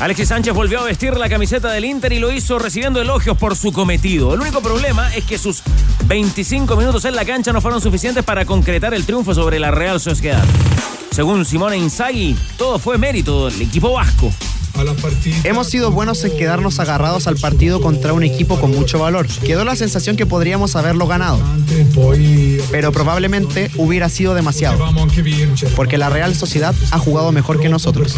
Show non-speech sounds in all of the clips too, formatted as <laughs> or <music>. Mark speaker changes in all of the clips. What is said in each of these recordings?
Speaker 1: Alexis Sánchez volvió a vestir la camiseta del Inter y lo hizo recibiendo elogios por su cometido. El único problema es que sus 25 minutos en la cancha no fueron suficientes para concretar el triunfo sobre la Real Sociedad. Según Simone Inzaghi, todo fue mérito del equipo vasco.
Speaker 2: Hemos sido buenos en quedarnos agarrados al partido contra un equipo con mucho valor. Quedó la sensación que podríamos haberlo ganado, pero probablemente hubiera sido demasiado, porque la Real Sociedad ha jugado mejor que nosotros.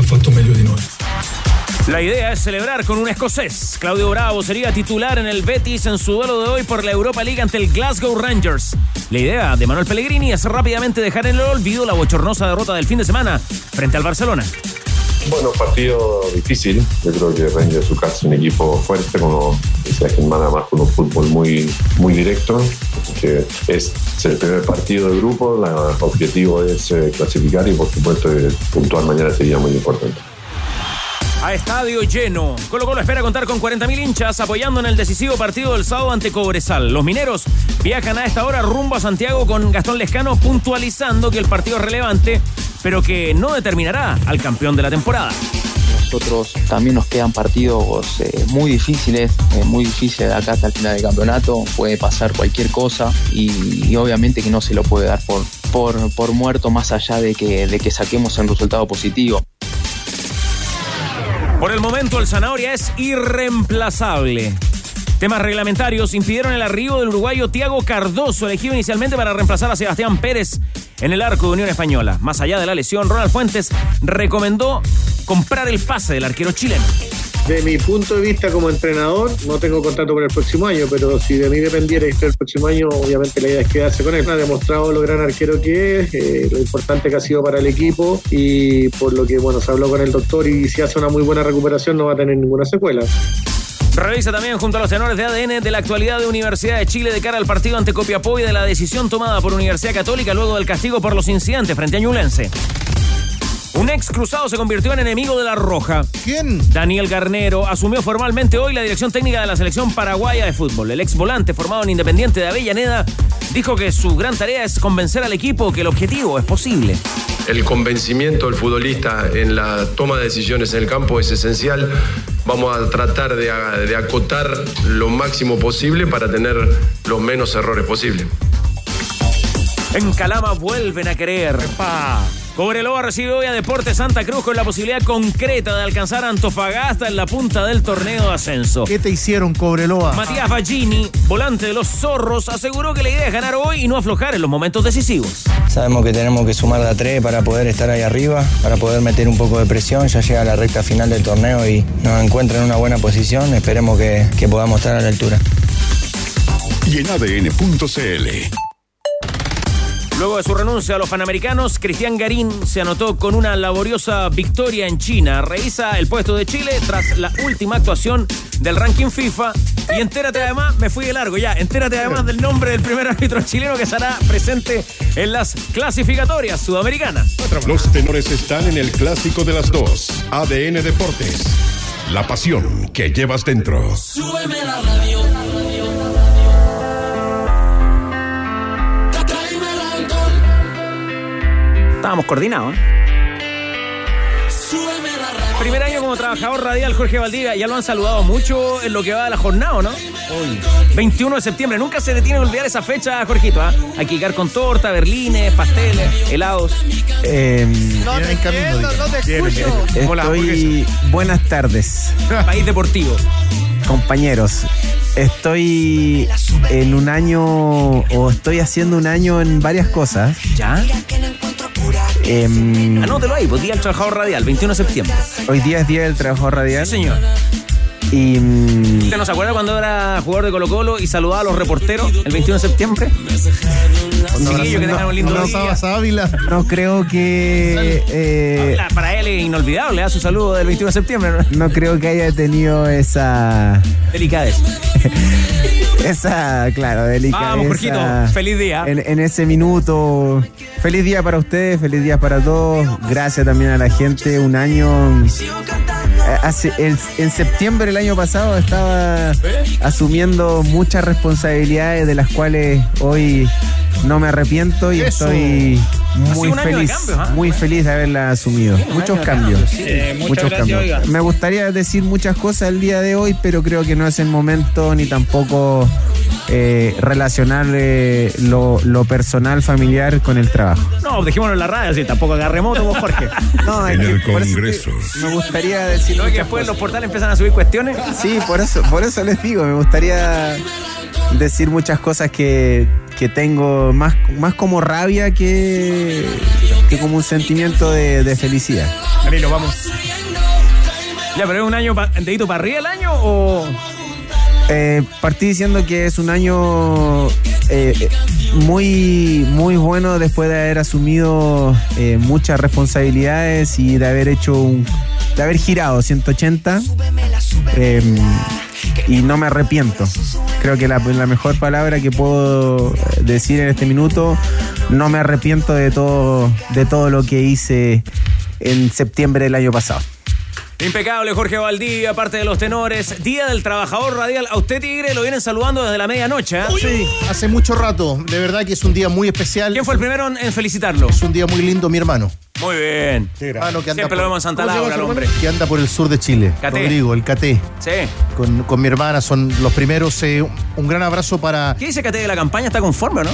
Speaker 1: La idea es celebrar con un escocés. Claudio Bravo sería titular en el Betis en su duelo de hoy por la Europa League ante el Glasgow Rangers. La idea de Manuel Pellegrini es rápidamente dejar en el olvido la bochornosa derrota del fin de semana frente al Barcelona.
Speaker 3: Bueno, partido difícil. Yo creo que Rangers su casa es un equipo fuerte, como decía Germán, además con un fútbol muy, muy directo. Es el primer partido del grupo, el objetivo es eh, clasificar y por supuesto eh, puntuar mañana sería muy importante
Speaker 1: a estadio lleno. Colo Colo espera contar con 40.000 hinchas apoyando en el decisivo partido del sábado ante Cobresal. Los mineros viajan a esta hora rumbo a Santiago con Gastón Lescano puntualizando que el partido es relevante, pero que no determinará al campeón de la temporada
Speaker 4: nosotros también nos quedan partidos eh, muy difíciles, eh, muy difíciles acá hasta el final del campeonato. Puede pasar cualquier cosa y, obviamente que no se lo puede dar por, por, por muerto más allá de que, de que saquemos el resultado positivo.
Speaker 1: Por el momento el Zanahoria es irreemplazable. Temas reglamentarios impidieron el arribo del uruguayo Tiago Cardoso, elegido inicialmente para reemplazar a Sebastián Pérez en el arco de Unión Española. Más allá de la lesión, Ronald Fuentes recomendó comprar el pase del arquero chileno.
Speaker 5: De mi punto de vista como entrenador, no tengo contrato para el próximo año, pero si de mí dependiera y el próximo año, obviamente la idea es quedarse con él. Ha demostrado lo gran arquero que es, eh, lo importante que ha sido para el equipo y por lo que, bueno, se habló con el doctor y si hace una muy buena recuperación no va a tener ninguna secuela.
Speaker 1: Revisa también junto a los tenores de ADN de la actualidad de Universidad de Chile de cara al partido ante Copiapó y de la decisión tomada por Universidad Católica luego del castigo por los incidentes frente a Ñulense. Un ex cruzado se convirtió en enemigo de la Roja.
Speaker 6: ¿Quién?
Speaker 1: Daniel Garnero asumió formalmente hoy la dirección técnica de la selección paraguaya de fútbol. El ex volante formado en Independiente de Avellaneda dijo que su gran tarea es convencer al equipo que el objetivo es posible.
Speaker 7: El convencimiento del futbolista en la toma de decisiones en el campo es esencial. Vamos a tratar de, acotar lo máximo posible para tener los menos errores posibles.
Speaker 1: En Calama vuelven a creer. Cobreloa recibe hoy a Deportes Santa Cruz con la posibilidad concreta de alcanzar a Antofagasta en la punta del torneo de ascenso.
Speaker 6: ¿Qué te hicieron, Cobreloa?
Speaker 1: Matías Ballini, volante de los zorros, aseguró que la idea es ganar hoy y no aflojar en los momentos decisivos.
Speaker 8: Sabemos que tenemos que sumar la 3 para poder estar ahí arriba, para poder meter un poco de presión. Ya llega la recta final del torneo y nos encuentra en una buena posición. Esperemos que, que podamos estar a la altura.
Speaker 9: Y en ADN.cl
Speaker 1: Luego de su renuncia a los Panamericanos, Cristian Garín se anotó con una laboriosa victoria en China. Revisa el puesto de Chile tras la última actuación del ranking FIFA. Y entérate además, me fui de largo ya, entérate además del nombre del primer árbitro chileno que estará presente en las clasificatorias sudamericanas.
Speaker 9: Los tenores están en el clásico de las dos, ADN Deportes. La pasión que llevas dentro. Súbeme la radio.
Speaker 1: Estábamos coordinados. ¿eh? Primer año como trabajador radial Jorge Valdivia, ya lo han saludado mucho en lo que va de la jornada, ¿no? Hoy. 21 de septiembre, nunca se le tiene que olvidar esa fecha, Jorgito, ¿ah? Hay que llegar con torta, berlines, pasteles, helados.
Speaker 6: Eh,
Speaker 10: no te entiendo, no te escucho.
Speaker 6: Estoy... Buenas tardes. <laughs>
Speaker 1: País Deportivo.
Speaker 6: Compañeros, estoy en un año o estoy haciendo un año en varias cosas.
Speaker 1: ¿Ya?
Speaker 6: Eh,
Speaker 1: Anótelo ahí, pues Día del Trabajador Radial, 21 de septiembre.
Speaker 6: Hoy día es Día del Trabajador Radial.
Speaker 1: Sí, señor.
Speaker 6: Y. mm,
Speaker 1: ¿Usted no se acuerda cuando era jugador de Colo Colo y saludaba a los reporteros el 21 de septiembre? Que tengan un lindo día.
Speaker 6: No creo que. eh,
Speaker 1: Para él es inolvidable, ¿eh? su saludo del 21 de septiembre. ¿no?
Speaker 6: no creo que haya tenido esa.
Speaker 1: Delicadez. <laughs>
Speaker 6: Esa, claro, delicadeza.
Speaker 1: Vamos, Jorgito, feliz día.
Speaker 6: En, en ese minuto. Feliz día para ustedes, feliz día para todos. Gracias también a la gente. Un año. eh, Hace, el- en septiembre del año pasado estaba asumiendo muchas responsabilidades de las cuales hoy no me arrepiento y
Speaker 11: Eso.
Speaker 6: estoy muy feliz,
Speaker 1: cambios, ¿ah?
Speaker 6: muy feliz de haberla asumido. Muchos cambios.
Speaker 1: cambios, sí.
Speaker 12: Eh, muchas
Speaker 6: Muchos
Speaker 12: gracias,
Speaker 6: cambios.
Speaker 12: oiga.
Speaker 6: Me gustaría decir muchas cosas el día de hoy, pero creo que no es el momento ni tampoco eh, relacionar eh, lo, lo personal familiar con el trabajo.
Speaker 1: No, dejémoslo en la radio, así tampoco agarremos vos, Jorge. <laughs>
Speaker 6: No,
Speaker 9: En el Congreso.
Speaker 6: Me gustaría decir
Speaker 1: ¿No? Que después los
Speaker 6: cosas.
Speaker 1: portales empiezan a subir cuestiones.
Speaker 6: Sí, por eso, por eso les digo, me gustaría decir muchas cosas que, que tengo más, más como rabia que, que como un sentimiento de, de felicidad.
Speaker 11: Danilo, vamos.
Speaker 1: Ya, pero es un año pa- dedito para arriba el año o.
Speaker 6: Eh, partí diciendo que es un año eh, muy, muy bueno después de haber asumido eh, muchas responsabilidades y de haber hecho un, de haber girado 180 eh, y no me arrepiento. Creo que la, la mejor palabra que puedo decir en este minuto, no me arrepiento de todo, de todo lo que hice en septiembre del año pasado.
Speaker 1: Impecable, Jorge Valdivia, parte de los tenores. Día del Trabajador Radial. A usted, Tigre, lo vienen saludando desde la medianoche. ¿eh?
Speaker 11: Sí, hace mucho rato. De verdad que es un día muy especial.
Speaker 1: ¿Quién fue el primero en en felicitarlo?
Speaker 11: Es un día muy lindo, mi hermano.
Speaker 1: Muy bien.
Speaker 11: Hermano que anda
Speaker 1: Siempre lo vemos en Santa
Speaker 11: ¿Cómo se llama
Speaker 1: Laura,
Speaker 11: su
Speaker 1: el hombre.
Speaker 11: hermano? Que anda por el sur de Chile.
Speaker 1: Caté.
Speaker 11: Rodrigo, el Caté.
Speaker 1: Sí.
Speaker 11: Con, con mi hermana son los primeros. eh, un gran abrazo para.
Speaker 1: ¿Qué dice Cate de la campaña? ¿Está conforme o no?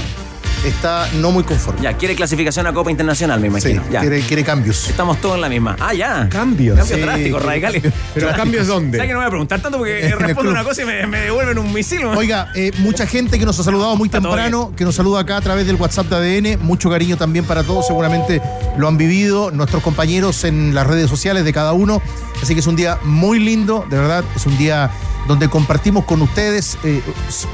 Speaker 11: Está no muy conforme.
Speaker 1: Ya, quiere clasificación a Copa Internacional, me
Speaker 11: Sí,
Speaker 1: imagino. ya.
Speaker 11: quiere, quiere cambios.
Speaker 1: Estamos todos en la misma. Ah, ya.
Speaker 11: Cambios.
Speaker 1: Cambios
Speaker 11: Sí.
Speaker 1: drásticos, radicales.
Speaker 11: Pero ¿cambios dónde?
Speaker 1: ¿Sabes que no voy a preguntar tanto porque <laughs> respondo una cosa y me, me devuelven un misil? ¿no?
Speaker 11: Oiga, eh, mucha gente que nos ha saludado muy temprano, que nos saluda acá a través del WhatsApp de ADN. Mucho cariño también para todos, seguramente lo han vivido nuestros compañeros en las redes sociales de cada uno. Así que es un día muy lindo, de verdad, es un día donde compartimos con ustedes. eh,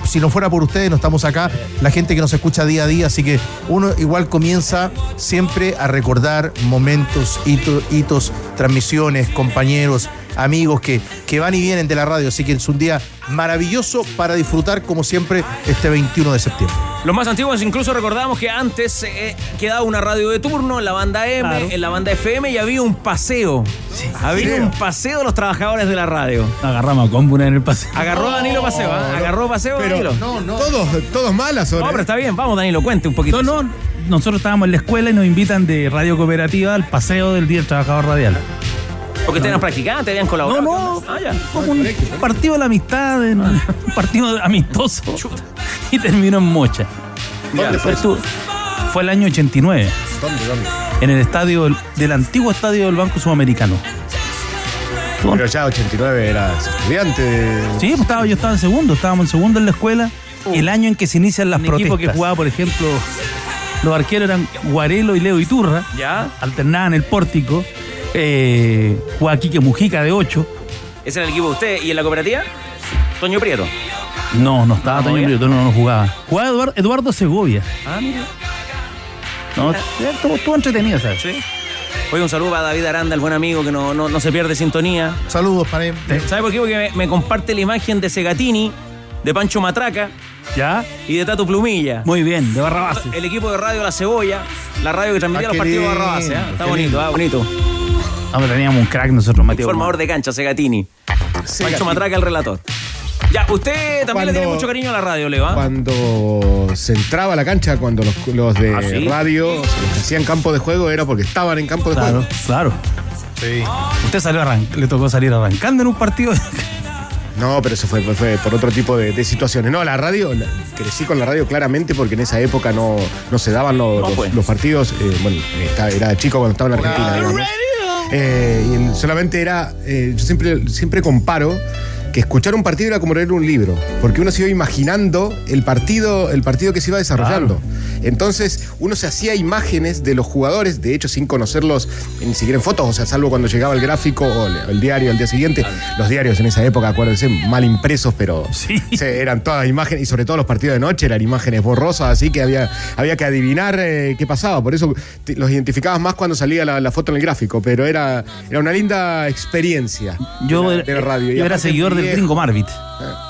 Speaker 11: si no fuera por ustedes, no estamos acá, la gente que nos escucha día a día. Así que uno igual comienza siempre a recordar momentos, hito- hitos, transmisiones, compañeros, amigos que, que van y vienen de la radio. Así que es un día maravilloso para disfrutar, como siempre, este 21 de septiembre.
Speaker 1: Los más antiguos incluso recordamos que antes eh, quedaba una radio de turno en la banda M,
Speaker 12: Claro.
Speaker 1: en la banda FM y había un paseo. había un paseo de los trabajadores de la radio.
Speaker 12: Agarramos a Combuna en el paseo.
Speaker 1: Agarró Danilo paseo, ¿ah? Agarró paseo Danilo.
Speaker 11: no, no.
Speaker 13: Todos, todos malas son.
Speaker 1: No,
Speaker 13: ¿eh?
Speaker 1: pero está bien, vamos Danilo, cuente un poquito.
Speaker 12: No, no, nosotros estábamos en la escuela y nos invitan de Radio Cooperativa al paseo del Día del Trabajador Radial.
Speaker 1: Porque ustedes eran practicantes, habían colaborado.
Speaker 12: No, no.
Speaker 1: Ah, ya.
Speaker 12: Como un partido de la amistad, en- un partido amistoso. Y terminó en Mocha.
Speaker 1: ¿Dónde
Speaker 12: fue? Fue el año 89.
Speaker 13: ¿Dónde, dónde?
Speaker 12: En el estadio del, del antiguo estadio del Banco Sudamericano.
Speaker 13: Pero ya 89 eras estudiante. de-
Speaker 12: Sí, pues estaba, yo estaba en segundo, estábamos en segundo en la escuela. El año en que se inician las
Speaker 1: Un
Speaker 12: protestas.
Speaker 1: equipo
Speaker 12: que jugaba, por ejemplo, los arqueros eran Guarelo y Leo Iturra.
Speaker 1: Ya.
Speaker 12: Alternaban el pórtico. Eh, jugaba Quique Mujica de 8.
Speaker 1: ¿Ese era el equipo de usted? ¿Y en la cooperativa? Toño Prieto.
Speaker 12: No, no estaba
Speaker 1: ¿No,
Speaker 12: Toño? Prieto, no, no jugaba. Jugaba Eduardo, Eduardo Segovia.
Speaker 1: Ah, mira.
Speaker 12: No, estuvo, estuvo entretenido, ¿sabes?
Speaker 1: Sí. Oye, un saludo para David Aranda, el buen amigo que no, no, no se pierde sintonía.
Speaker 11: Saludos para él.
Speaker 1: ¿Sabe por qué? Porque me, me comparte la imagen de Segatini, de Pancho Matraca
Speaker 12: ¿Ya?
Speaker 1: y de Tato Plumilla.
Speaker 12: Muy bien, de Barrabás.
Speaker 1: El equipo de Radio La Cebolla, la radio que transmitía
Speaker 11: Ah,
Speaker 1: los partidos de Barrabás. ¿eh? Está bonito, ah, bonito.
Speaker 12: Ah, pero teníamos un crack nosotros, Mateo.
Speaker 1: Formador de cancha, Segatini. Pancho Matraca, el relator. Ya, usted también le tiene mucho cariño a la radio, Leo. ¿ah?
Speaker 13: Cuando se entraba a la cancha, cuando los, los de
Speaker 1: ¿Ah, sí?
Speaker 13: radio, los que hacían campo de juego, era porque estaban en campo de
Speaker 12: Claro,
Speaker 13: juego.
Speaker 12: claro.
Speaker 13: Sí.
Speaker 12: Usted salió arran- le tocó salir arrancando en un partido. <laughs>
Speaker 13: No, pero eso fue, fue- fue por otro tipo de, de situaciones. No, la radio, la- crecí con la radio claramente porque en esa época no, no se daban los,
Speaker 1: No,
Speaker 13: los-
Speaker 1: pues.
Speaker 13: los partidos. eh, bueno, está- era chico cuando estaba en Argentina, digamos. Eh, y solamente era, eh, yo siempre, siempre comparo que escuchar un partido era como leer un libro, porque uno se iba imaginando el partido, el partido que se iba desarrollando. Entonces uno se hacía imágenes de los jugadores, de hecho sin conocerlos ni siquiera en fotos, o sea, salvo cuando llegaba el gráfico o el, diario al día siguiente. Los diarios en esa época, acuérdense, mal impresos, pero <laughs> se- eran todas imágenes, y sobre todo los partidos de noche eran imágenes borrosas, así que había, había que adivinar eh, qué pasaba. Por eso te- los identificabas más cuando salía la, la foto en el gráfico, pero era, era una linda experiencia
Speaker 12: Yo,
Speaker 13: de, la- de la radio. Y
Speaker 12: yo era seguidor del gringo Marvit.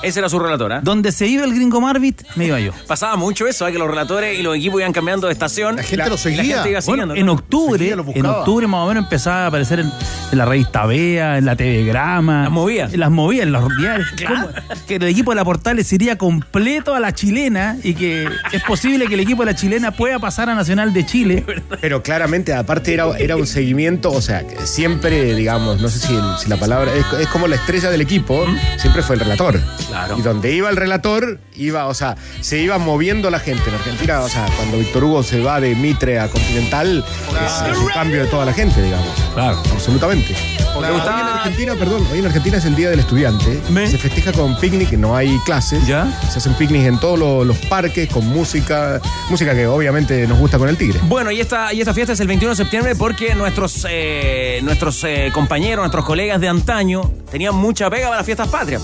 Speaker 1: Ese era su relator, ¿ah?
Speaker 12: Donde se iba el gringo Marvit, me iba yo.
Speaker 1: Pasaba mucho eso, ¿eh? que los relatores y los equipos iban cambiando de estación. La
Speaker 11: gente lo
Speaker 1: Y la
Speaker 11: seguía.
Speaker 1: gente iba
Speaker 12: Bueno,
Speaker 1: siguiendo.
Speaker 12: en octubre,
Speaker 11: Seguía,
Speaker 12: en octubre más o menos empezaba a aparecer en, en la revista Bea, en la TV Grama.
Speaker 1: Las movía.
Speaker 12: En las movía, en los diarios. <laughs> ¿Cómo? Que el equipo de la Portales iría completo a la chilena y que es posible que el equipo de la chilena pueda pasar a Nacional de Chile. <laughs>
Speaker 13: Pero claramente, aparte, era, era un seguimiento, o sea, que siempre, digamos, no sé si, la palabra. Es, es como la estrella del equipo, siempre fue el relator.
Speaker 1: Claro.
Speaker 13: Y donde iba el relator, iba, o sea, se iba moviendo la gente. En Argentina, o sea, cuando Víctor Hugo se va de Mitre a Continental, es, es un cambio de toda la gente, digamos.
Speaker 12: Claro.
Speaker 13: Absolutamente. Hoy en Argentina, perdón, hoy en Argentina es el Día del Estudiante. Se festeja con picnic, no hay clases.
Speaker 1: ¿Ya?
Speaker 13: Se hacen picnic en todos los, los parques, con música, música que obviamente nos gusta con el tigre.
Speaker 1: Bueno, y esta, y esta fiesta es el 21 de septiembre porque nuestros, eh, nuestros eh, compañeros, nuestros colegas de antaño tenían mucha pega para las fiestas patrias.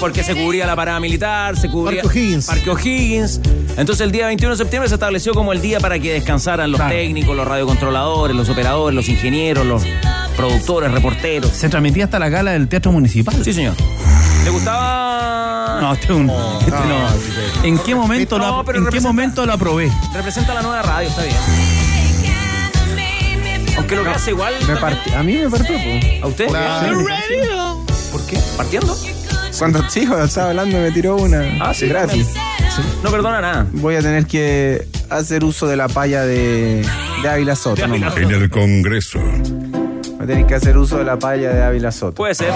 Speaker 1: Porque se cubría la parada militar, se cubría.
Speaker 11: Parque O'Higgins.
Speaker 1: Entonces el día 21 de septiembre se estableció como el día para que descansaran los
Speaker 12: Claro.
Speaker 1: técnicos, los radiocontroladores, los operadores, los ingenieros, los productores, reporteros.
Speaker 12: Se transmitía hasta la gala del Teatro Municipal.
Speaker 1: Sí, señor. ¿Le gustaba?
Speaker 12: No, este, es un- <laughs> este no. ¿En qué momento,
Speaker 1: No,
Speaker 12: lo,
Speaker 1: pero
Speaker 12: ¿en qué momento lo aprobé?
Speaker 1: Representa la nueva radio, está bien. Aunque lo que hace igual.
Speaker 6: Me part- a mí me partió.
Speaker 1: ¿A usted? ¿Por qué? ¿Partiendo?
Speaker 6: Cuando sí, cuando estaba hablando me tiró una
Speaker 1: Ah, sí,
Speaker 6: gratis.
Speaker 1: No perdona nada.
Speaker 6: Voy a tener que hacer uso de la palla de, de Ávila Soto.
Speaker 1: De Ávila
Speaker 6: nomás.
Speaker 9: En el Congreso.
Speaker 6: Voy a tener que hacer uso de la palla de Ávila Soto.
Speaker 1: Puede ser.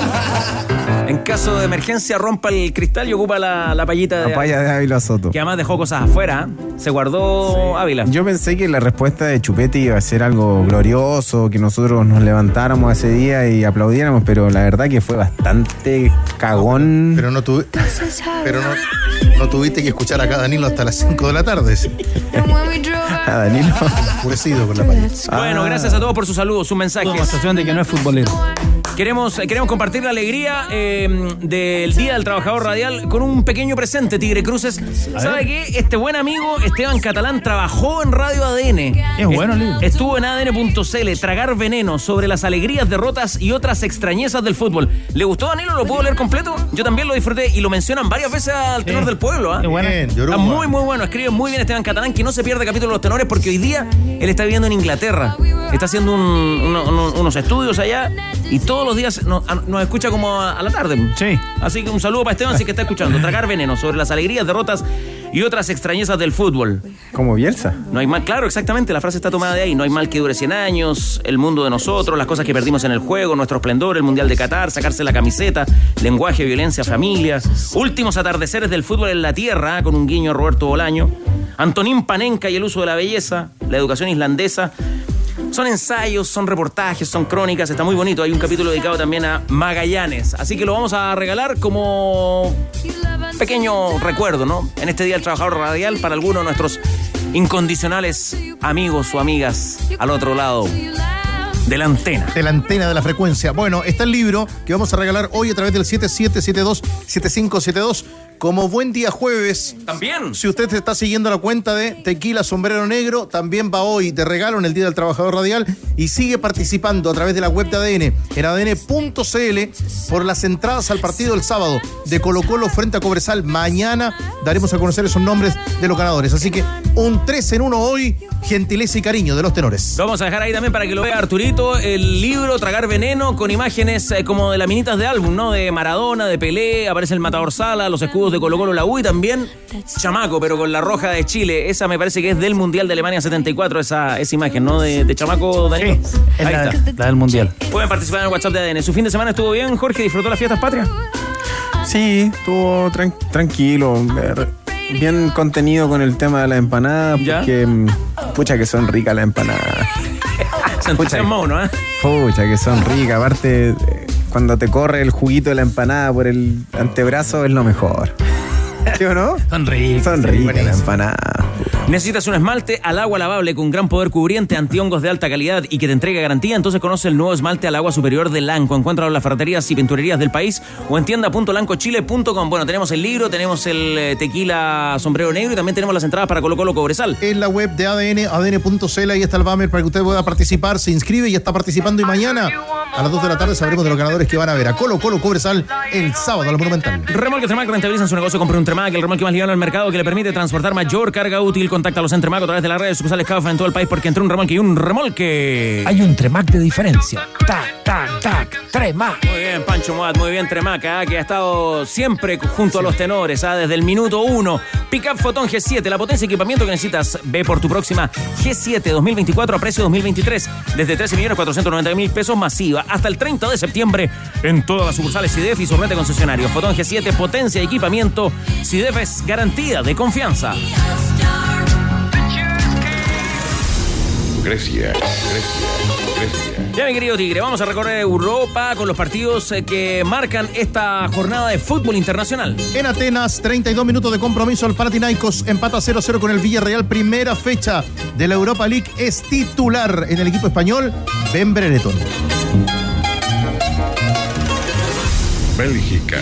Speaker 1: En caso de emergencia, rompa el cristal y ocupa la, la pallita de.
Speaker 6: La palla de Ávila Soto.
Speaker 1: Que además dejó cosas afuera. Se guardó Ávila.
Speaker 6: Yo pensé que la respuesta de Chupete iba a ser algo glorioso, que nosotros nos levantáramos ese día y aplaudiéramos, pero la verdad que fue bastante cagón.
Speaker 11: Pero no tuve, pero no, no tuviste que escuchar acá a Danilo hasta las 5 de la tarde.
Speaker 6: A Danilo.
Speaker 11: Enfurecido con la palla.
Speaker 1: Bueno,
Speaker 6: Ah.
Speaker 1: gracias a todos por sus saludos, sus mensajes.
Speaker 12: Demostración de que no es futbolero.
Speaker 1: Queremos, eh, queremos compartir la alegría eh, del Día del Trabajador Radial con un pequeño presente, Tigre Cruces. ¿Sabe qué? Este buen amigo Esteban Catalán trabajó en Radio ADN.
Speaker 12: Es bueno el libro.
Speaker 1: Estuvo en ADN.cl, Tragar Veneno, sobre las alegrías, derrotas y otras extrañezas del fútbol. ¿Le gustó, Danilo? ¿Lo puedo leer completo? Yo también lo disfruté y lo mencionan varias veces al tenor del pueblo. ¿ah?
Speaker 12: Qué bueno.
Speaker 11: Bien,
Speaker 1: Está
Speaker 11: Yoruba.
Speaker 1: muy, muy bueno. Escribe muy bien Esteban Catalán, que no se pierde capítulo de los tenores porque hoy día él está viviendo en Inglaterra. Está haciendo un- uno- uno- unos estudios allá y todos los días nos, a- nos escucha como a, a la tarde.
Speaker 12: Sí.
Speaker 1: Así que un saludo para Esteban, si que está escuchando. Tragar veneno sobre las alegrías, derrotas y otras extrañezas del fútbol.
Speaker 6: Como Bielsa.
Speaker 1: No hay mal, claro, exactamente, la frase está tomada de ahí. No hay mal que dure 100 años, el mundo de nosotros, las cosas que perdimos en el juego, nuestro esplendor, el Mundial de Qatar, sacarse la camiseta, lenguaje, violencia, familia, últimos atardeceres del fútbol en la tierra, con un guiño a Roberto Bolaño, Antonín Panenka y el uso de la belleza, la educación islandesa. Son ensayos, son reportajes, son crónicas, está muy bonito. Hay un capítulo dedicado también a Magallanes. Así que lo vamos a regalar como pequeño recuerdo, ¿no? En este Día del Trabajador Radial para algunos de nuestros incondicionales amigos o amigas al otro lado de la antena.
Speaker 11: de la antena de la frecuencia. Bueno, está el libro que vamos a regalar hoy a través del 7772-7572. Como buen día jueves.
Speaker 1: También.
Speaker 11: Si usted está siguiendo la cuenta de Tequila Sombrero Negro, también va hoy de regalo en el Día del Trabajador Radial y sigue participando a través de la web de ADN en adn.cl por las entradas al partido del sábado de Colo Colo frente a Cobresal. Mañana daremos a conocer esos nombres de los ganadores. Así que un 3 en 1 hoy, gentileza y cariño de los tenores.
Speaker 1: Lo vamos a dejar ahí también para que lo vea Arturito, el libro Tragar Veneno con imágenes eh, como de laminitas de álbum, ¿no? De Maradona, de Pelé, aparece el Matador Sala, los escudos de Colo Colo, la U y también Chamaco, pero con la roja de Chile. Esa me parece que es del Mundial de Alemania 74, esa, esa imagen, ¿no? De, de Chamaco, Daniel.
Speaker 12: Es
Speaker 1: Ahí
Speaker 12: la,
Speaker 1: está.
Speaker 12: la del mundial.
Speaker 1: Pueden participar en el WhatsApp de ADN. ¿Su fin de semana estuvo bien, Jorge? ¿Disfrutó las fiestas patrias?
Speaker 6: Sí, estuvo tran- tranquilo. eh, Bien contenido con el tema de la empanada,
Speaker 1: ¿Ya?
Speaker 6: porque mm, pucha que son ricas las empanadas. <laughs>
Speaker 1: Entusiasmó uno, ¿eh?
Speaker 6: Pucha que son ricas. Aparte, eh, cuando te corre el juguito de la empanada por el antebrazo es lo mejor. ¿Sí o no?
Speaker 12: Son ricos.
Speaker 6: Son ricas empanada.
Speaker 1: ¿Necesitas un esmalte al agua lavable con gran poder cubriente, antihongos de alta calidad y que te entregue garantía? Entonces conoce el nuevo esmalte al agua superior de Lanco. Encuéntralo en las ferreterías y pinturerías del país o en tienda.lancochile.com. Bueno, tenemos el libro, tenemos el eh, tequila sombrero negro y también tenemos las entradas para Colo Colo Cobresal.
Speaker 11: En la web de ADN, adn.cl, ahí está el banner para que usted pueda participar. Se inscribe y está participando. Y mañana a las 2 de la tarde sabremos de los ganadores que van a ver a Colo Colo Cobresal el sábado al Monumental.
Speaker 1: Remolque Tremac rentabilizan su negocio. Compre un Tremac, el remolque más ligado al mercado que le permite transportar mayor carga útil. Contacta a los Tremac a través de las redes sucursales CAFA en todo el país porque entre un remolque y un remolque.
Speaker 14: Hay un Tremac de diferencia. Tac, tac, tac. Tremac.
Speaker 1: Muy bien, Pancho Moat, muy bien, Tremac, ah, que ha estado siempre junto a los tenores, ah, desde el minuto uno. Pickup Photon G7, la potencia y equipamiento que necesitas. Ve por tu próxima G7 2024 a precio 2023. Desde 13.490.000 pesos masiva hasta el 30 de septiembre en todas las sucursales CIDEF y su red de concesionarios. Fotón G7, potencia y equipamiento. CIDEF es garantía de confianza.
Speaker 9: Grecia, Grecia, Grecia.
Speaker 1: Ya, mi querido Tigre, vamos a recorrer Europa con los partidos eh, que marcan esta jornada de fútbol internacional.
Speaker 11: En Atenas, 32 minutos de compromiso. El Panathinaikos empata 0-0 con el Villarreal. Primera fecha de la Europa League. Es titular en el equipo español, Ben Brereton.
Speaker 9: Bélgica.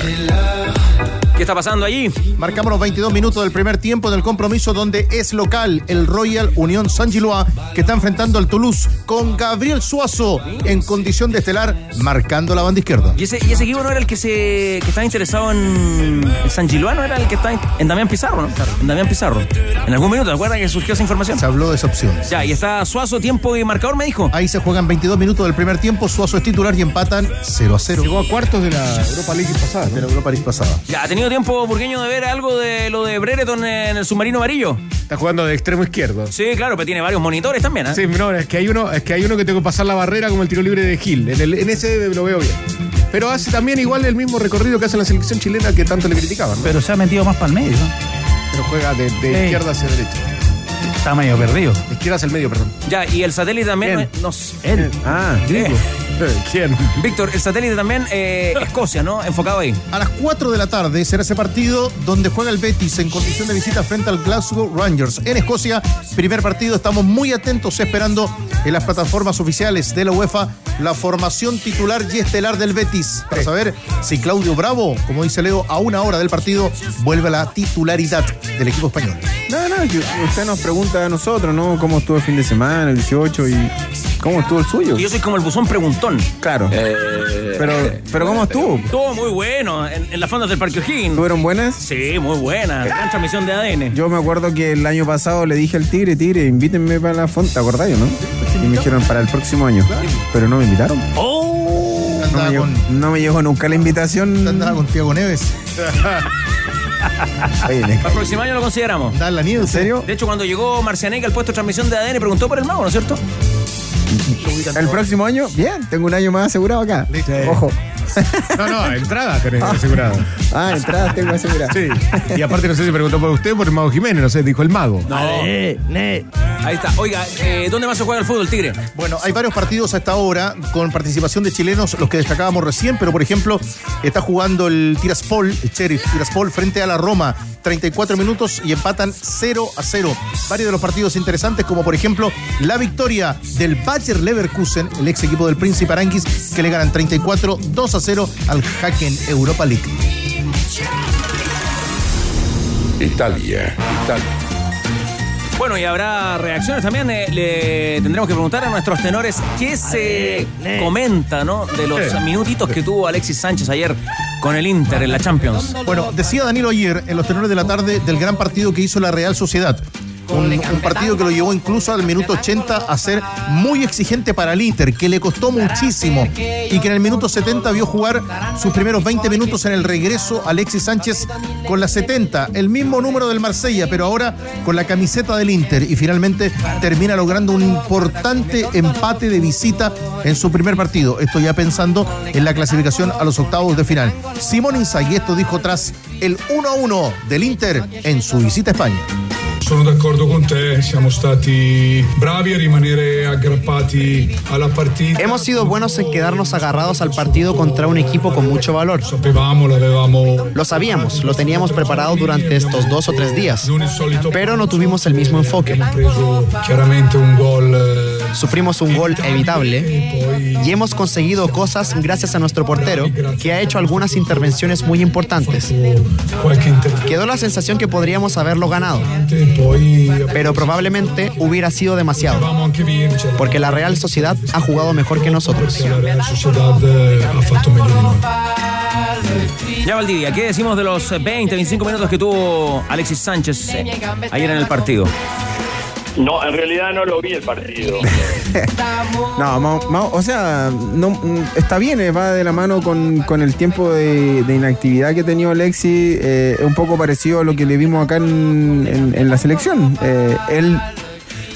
Speaker 1: ¿Qué está pasando allí?
Speaker 11: Marcamos los 22 minutos del primer tiempo del compromiso donde es local el Royal Unión San Gilois que está enfrentando al Toulouse con Gabriel Suazo en condición de estelar marcando la banda izquierda.
Speaker 1: ¿Y ese, y ese equipo no era el que se que estaba interesado en el San Giluano? ¿Era el que está en, en Damián Pizarro, no? En Damián Pizarro. En algún minuto, ¿te acuerdas que surgió esa información?
Speaker 11: Se habló de esa opción.
Speaker 1: Ya, y está Suazo, tiempo y marcador, me dijo.
Speaker 11: Ahí se juegan 22 minutos del primer tiempo. Suazo es titular y empatan 0 a 0.
Speaker 13: Llegó a cuartos de la Europa League pasada.
Speaker 11: De la Europa League pasada.
Speaker 1: Ya, ¿ha tenido tiempo Burgueño de ver algo de lo de Brereton en el submarino amarillo?
Speaker 13: Está jugando de extremo izquierdo.
Speaker 1: Sí, claro, pero tiene varios monitores también, ¿eh?
Speaker 13: Sí, no, es que hay uno, es que hay uno que tengo que pasar la barrera como el tiro libre de Gil. En, el- en ese lo veo bien. Pero hace también igual el mismo recorrido que hace la selección chilena que tanto le criticaban. ¿no?
Speaker 12: Pero se ha metido más para el medio, ¿no?
Speaker 13: Pero juega de, de
Speaker 12: Sí.
Speaker 13: izquierda hacia derecha.
Speaker 12: Está medio perdido.
Speaker 13: De izquierda hacia el medio, perdón.
Speaker 1: Ya, y el satélite también.
Speaker 13: ¿Quién?
Speaker 1: eh, Nos,
Speaker 12: Él.
Speaker 6: Ah,
Speaker 1: eh, <laughs>
Speaker 13: ¿Quién?
Speaker 1: Víctor, el satélite también, eh, Escocia, ¿no? Enfocado ahí.
Speaker 11: A las 4 de la tarde será ese partido donde juega el Betis en condición de visita frente al Glasgow Rangers. En Escocia, primer partido, estamos muy atentos esperando en las plataformas oficiales de la UEFA la formación titular y estelar del Betis para saber si Claudio Bravo, como dice Leo, a una hora del partido vuelve a la titularidad del equipo español.
Speaker 6: No, no, usted nos pregunta a nosotros, ¿no? ¿Cómo estuvo el fin de semana, el 18 y cómo estuvo el suyo?
Speaker 1: Y yo soy como el buzón
Speaker 6: Claro. pero, pero ¿cómo estuvo?
Speaker 1: Estuvo muy bueno en, en las fondas del Parque O'Higgins.
Speaker 6: ¿Fueron buenas?
Speaker 1: Sí, muy buena. Gran transmisión de ADN.
Speaker 6: Yo me acuerdo que el año pasado le dije al Tigre, Tigre, invítenme para la fonda, ¿te acordáis, no? Y me dijeron para el próximo año. Pero no me invitaron.
Speaker 1: ¡Oh!
Speaker 6: No me, llegó,
Speaker 11: con,
Speaker 6: no me llegó nunca la invitación.
Speaker 11: andaba con Tiago Neves. <laughs>
Speaker 6: Oye,
Speaker 1: Para el próximo año lo consideramos.
Speaker 11: Da la nieve,
Speaker 6: ¿En serio?
Speaker 1: De hecho, cuando llegó Marcianeca al puesto de transmisión de ADN, preguntó por el mago, ¿no es cierto?
Speaker 6: El próximo año, bien, tengo un año más asegurado acá. Ojo. <laughs>
Speaker 13: No, no, entrada tenés asegurada.
Speaker 6: Ah, entradas tengo aseguradas.
Speaker 13: Sí. Y aparte no sé si preguntó por usted o por el mago Jiménez, no sé, dijo el mago.
Speaker 1: No. Ahí está. Oiga, eh, ¿dónde más se juega el fútbol, Tigre?
Speaker 11: Bueno, hay varios partidos a esta hora con participación de chilenos, los que destacábamos recién, pero por ejemplo, está jugando el Tiraspol, el Sheriff Tiraspol, frente a la Roma, 34 minutos y empatan 0 a 0. Varios de los partidos interesantes, como por ejemplo la victoria del Bayer Leverkusen, el ex equipo del Príncipe Aranguis, que le ganan 34 2 a 0 al Haken Europa League.
Speaker 9: Italia, Italia.
Speaker 1: Bueno, y habrá reacciones también. eh, le tendremos que preguntar a nuestros tenores qué se comenta, ¿no? De los minutitos que tuvo Alexis Sánchez ayer con el Inter en la Champions.
Speaker 11: Bueno, decía Danilo ayer en los tenores de la tarde del gran partido que hizo la Real Sociedad. Un, un partido que lo llevó incluso al minuto 80 a ser muy exigente para el Inter, que le costó muchísimo y que en el minuto 70 vio jugar sus primeros 20 minutos en el regreso Alexis Sánchez con la 70, el mismo número del Marsella, pero ahora con la camiseta del Inter y finalmente termina logrando un importante empate de visita en su primer partido. Esto ya pensando en la clasificación a los octavos de final. Simón Inzaghi esto dijo tras el 1 a 1 del Inter en su visita a España.
Speaker 15: Sono d'accordo con te, siamo stati bravi a rimanere aggrappati alla partita.
Speaker 2: Hemos sido buenos en quedarnos agarrados al partido contra un equipo con mucho valor. Lo sabíamos, lo teníamos preparado durante estos dos o tres días, pero no tuvimos el mismo enfoque.
Speaker 15: eh,
Speaker 2: Sufrimos un gol evitable y hemos conseguido cosas gracias a nuestro portero, que ha hecho algunas intervenciones muy importantes. Quedó la sensación que podríamos haberlo ganado, pero probablemente hubiera sido demasiado, porque la Real Sociedad ha jugado mejor que nosotros.
Speaker 15: Eh.
Speaker 1: Ya Valdivia, ¿qué decimos de los 20, 25 minutos que tuvo Alexis Sánchez eh, ayer en el partido?
Speaker 16: No, en realidad no lo vi el partido. <laughs>
Speaker 6: No, ma- ma- o sea, no, mm, está bien, eh, va de la mano con, con el tiempo de, de inactividad que ha tenido Alexis, eh, es un poco parecido a lo que le vimos acá en, en- en la selección. Eh, él,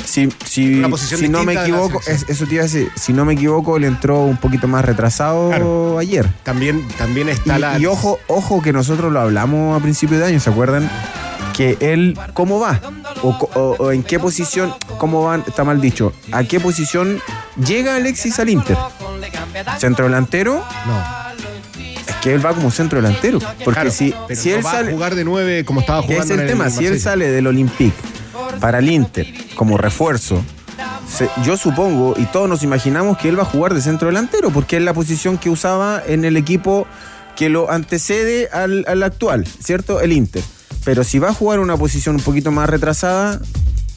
Speaker 6: si, si, si no me equivoco, es- eso te iba a decir, si no me equivoco, le entró un poquito más retrasado
Speaker 13: Claro.
Speaker 6: ayer.
Speaker 13: También, también está
Speaker 6: Y,
Speaker 13: la.
Speaker 6: y ojo, ojo que nosotros lo hablamos a principio de año, ¿se acuerdan? Que él, ¿cómo va? O, co- o- o en qué posición, ¿cómo va? Está mal dicho. ¿A qué posición llega Alexis al Inter? ¿Centro delantero?
Speaker 13: No.
Speaker 6: Es que él va como centro delantero. Porque
Speaker 13: Claro,
Speaker 6: si, si
Speaker 13: no
Speaker 6: él
Speaker 13: va
Speaker 6: sale.
Speaker 13: a jugar de nueve como estaba jugando
Speaker 6: es el
Speaker 13: en
Speaker 6: tema, si él sale del Olympique para el Inter como refuerzo, se- yo supongo y todos nos imaginamos que él va a jugar de centro delantero, porque es la posición que usaba en el equipo que lo antecede al, al actual, ¿cierto? El Inter. Pero si va a jugar una posición un poquito más retrasada,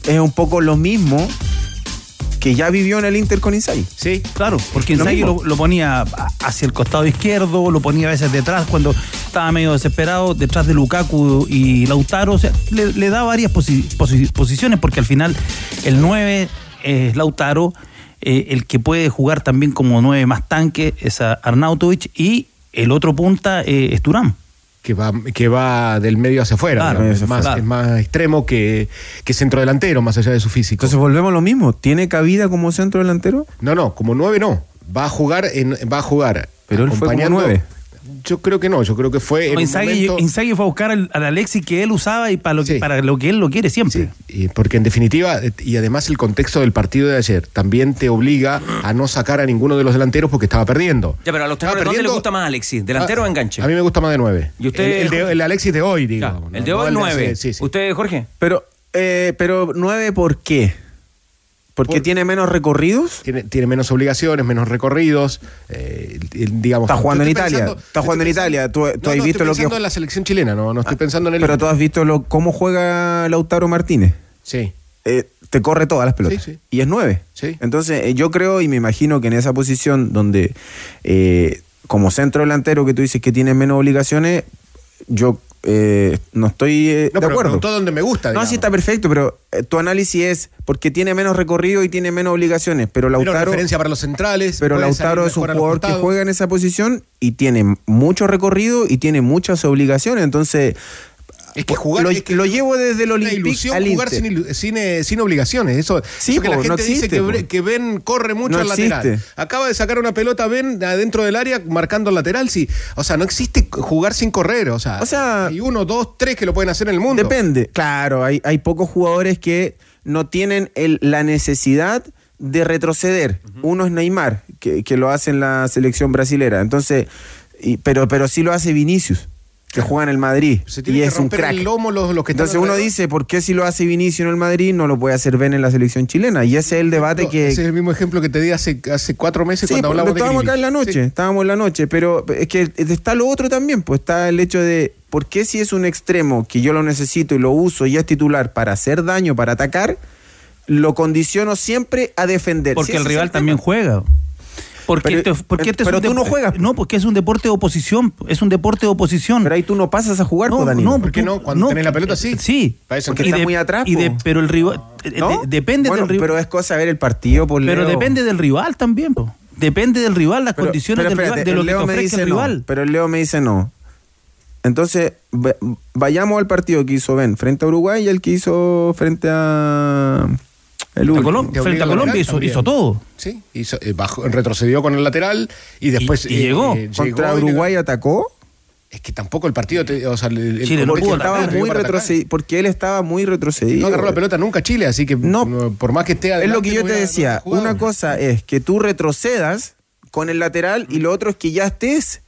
Speaker 6: es un poco lo mismo que ya vivió en el Inter con Inzaghi.
Speaker 13: Sí.
Speaker 12: Claro, porque Inzaghi lo, lo ponía hacia el costado izquierdo, lo ponía a veces detrás cuando estaba medio desesperado, detrás de Lukaku y Lautaro. O sea, le, le da varias posi- posi- posiciones porque al final el 9 es Lautaro, eh, el que puede jugar también como 9 más tanque es Arnautovic y el otro punta eh, es Turán.
Speaker 13: Que va, que va del medio hacia afuera.
Speaker 12: Claro,
Speaker 13: digamos.
Speaker 6: hacia
Speaker 13: es, más,
Speaker 6: afuera.
Speaker 13: es más extremo que, que centro delantero, más allá de su físico.
Speaker 6: Entonces volvemos a lo mismo. ¿Tiene cabida como centro delantero?
Speaker 13: no, no, como nueve no. Va a jugar en, va a jugar.
Speaker 6: Pero él fue como nueve.
Speaker 13: Yo creo que no, yo creo que fue
Speaker 12: Inzaghi,
Speaker 13: momento-
Speaker 12: Inzaghi fue a buscar al, al Alexis que él usaba y para lo, que, para lo que él lo quiere siempre.
Speaker 13: Y porque en definitiva, eh, y además el contexto del partido de ayer también te obliga a no sacar a ninguno de los delanteros porque estaba perdiendo.
Speaker 1: Ya, pero a los tenores, ¿dónde le gusta más Alexis? ¿Delantero
Speaker 13: Ah,
Speaker 1: o enganche?
Speaker 13: A mí me gusta más de nueve.
Speaker 1: ¿Y usted,
Speaker 13: el, el de- el Alexis de hoy, digo.
Speaker 1: Ya,
Speaker 13: ¿no?
Speaker 1: el de
Speaker 13: No
Speaker 1: hoy,
Speaker 13: el
Speaker 1: 9.
Speaker 13: hace- sí, sí.
Speaker 1: ¿Usted, Jorge?
Speaker 6: Pero, eh, pero nueve, ¿por qué? ¿Porque
Speaker 13: Por-
Speaker 6: tiene menos recorridos?
Speaker 13: Tiene, tiene menos obligaciones, menos recorridos. eh, digamos,
Speaker 6: Está jugando en Italia.
Speaker 13: pensando-
Speaker 6: Está jugando en Italia. Tú, tú
Speaker 13: No,
Speaker 6: has
Speaker 13: no,
Speaker 6: visto
Speaker 13: estoy
Speaker 6: lo que.
Speaker 13: pensando en la selección chilena, no, no estoy pensando en el.
Speaker 6: Pero tú has visto lo, cómo juega Lautaro Martínez.
Speaker 13: Sí.
Speaker 6: Eh, te corre todas las pelotas.
Speaker 13: Sí, sí.
Speaker 6: Y es nueve.
Speaker 13: Sí.
Speaker 6: Entonces, eh, yo creo y me imagino que en esa posición donde, eh, como centro delantero que tú dices que tiene menos obligaciones, yo eh, no estoy eh,
Speaker 13: No,
Speaker 6: de
Speaker 13: pero
Speaker 6: acuerdo.
Speaker 13: preguntó donde me gusta.
Speaker 6: No, sí está perfecto, pero eh, tu análisis es porque tiene menos recorrido y tiene menos obligaciones. Pero Lautaro,
Speaker 13: referencia para los centrales.
Speaker 6: pero Lautaro es un jugador que juega en esa posición y tiene mucho recorrido y tiene muchas obligaciones. Entonces,
Speaker 13: Es que jugar
Speaker 6: lo,
Speaker 13: es que
Speaker 6: lo llevo desde el
Speaker 13: ilusión
Speaker 6: al
Speaker 13: jugar sin, sin, eh, sin obligaciones. Eso,
Speaker 6: Sí,
Speaker 13: eso que la gente
Speaker 6: no
Speaker 13: dice
Speaker 6: existe,
Speaker 13: que,
Speaker 6: po.
Speaker 13: Bre- que Ben corre mucho
Speaker 6: No
Speaker 13: al lateral.
Speaker 6: existe.
Speaker 13: Acaba de sacar una pelota Ben adentro del área marcando el lateral. Sí. O sea, no existe jugar sin correr. O sea,
Speaker 6: O sea,
Speaker 13: hay uno, dos, tres que lo pueden hacer en el mundo.
Speaker 6: Depende. Claro, hay, hay pocos jugadores que no tienen el- la necesidad de retroceder. Uno es Neymar, que, que lo hace en la selección brasilera. Entonces, y- pero, pero sí lo hace Vinicius, que juega en el Madrid.
Speaker 13: Se tiene
Speaker 6: Y
Speaker 13: que
Speaker 6: es un crack.
Speaker 13: el lomo los, los que
Speaker 6: Entonces uno
Speaker 13: alrededor.
Speaker 6: dice, ¿por qué si lo hace Vinicius en el Madrid no lo puede hacer Ben en la selección chilena? Y ese es el debate que...
Speaker 13: Ese es el mismo ejemplo que te di hace, hace cuatro meses
Speaker 6: Sí,
Speaker 13: cuando hablamos de
Speaker 6: estábamos acá en la noche, estábamos en la noche, pero es que está lo otro también, pues está el hecho de por qué si es un extremo que yo lo necesito y lo uso y es titular para hacer daño, para atacar, lo condiciono siempre a defender.
Speaker 12: Porque
Speaker 6: Si
Speaker 12: el rival
Speaker 6: tema.
Speaker 12: también juega. Porque,
Speaker 6: Pero-
Speaker 12: este- porque este es
Speaker 6: pero
Speaker 12: un
Speaker 6: tú no juegas.
Speaker 12: No, porque es un deporte de oposición. Es un deporte de oposición.
Speaker 6: Pero ahí tú no pasas a jugar,
Speaker 12: no,
Speaker 6: pues, Danilo.
Speaker 12: no,
Speaker 13: ¿Por qué no? Cuando tenés la pelota, sí.
Speaker 12: Sí.
Speaker 6: Porque
Speaker 12: Y
Speaker 6: está
Speaker 12: de-
Speaker 6: muy atrás,
Speaker 12: y de-
Speaker 6: po.
Speaker 12: pero el rival. eh,
Speaker 6: ¿No?
Speaker 12: de- depende
Speaker 6: Bueno,
Speaker 12: del rival.
Speaker 6: Pero es cosa ver el partido por
Speaker 12: Pero
Speaker 6: Leo.
Speaker 12: depende del rival también. po. Depende del rival, las
Speaker 6: Pero-
Speaker 12: condiciones
Speaker 6: pero
Speaker 12: del rival, de lo que te
Speaker 6: me dice
Speaker 12: el
Speaker 6: no,
Speaker 12: rival.
Speaker 6: pero el Leo me dice no. Entonces, va- vayamos al partido que hizo Ben frente a Uruguay y el que hizo frente a el
Speaker 12: A. Colom- frente a Colombia hizo, todo.
Speaker 13: Sí, hizo- eh, bajó- retrocedió con el lateral y después
Speaker 12: Y- y llegó.
Speaker 6: Contra
Speaker 13: y le-
Speaker 6: Uruguay atacó.
Speaker 13: Es que tampoco el partido, te- o sea, el, el-
Speaker 6: Chile no pudo estaba muy
Speaker 13: atacar.
Speaker 6: retrocedido, porque él estaba muy retrocedido.
Speaker 13: No agarró la pelota nunca Chile, así que no, por más que esté
Speaker 6: Es
Speaker 13: adelante,
Speaker 6: lo que yo
Speaker 13: no
Speaker 6: te decía.
Speaker 13: jugado.
Speaker 6: Una cosa es que tú retrocedas con el lateral y lo otro es que ya estés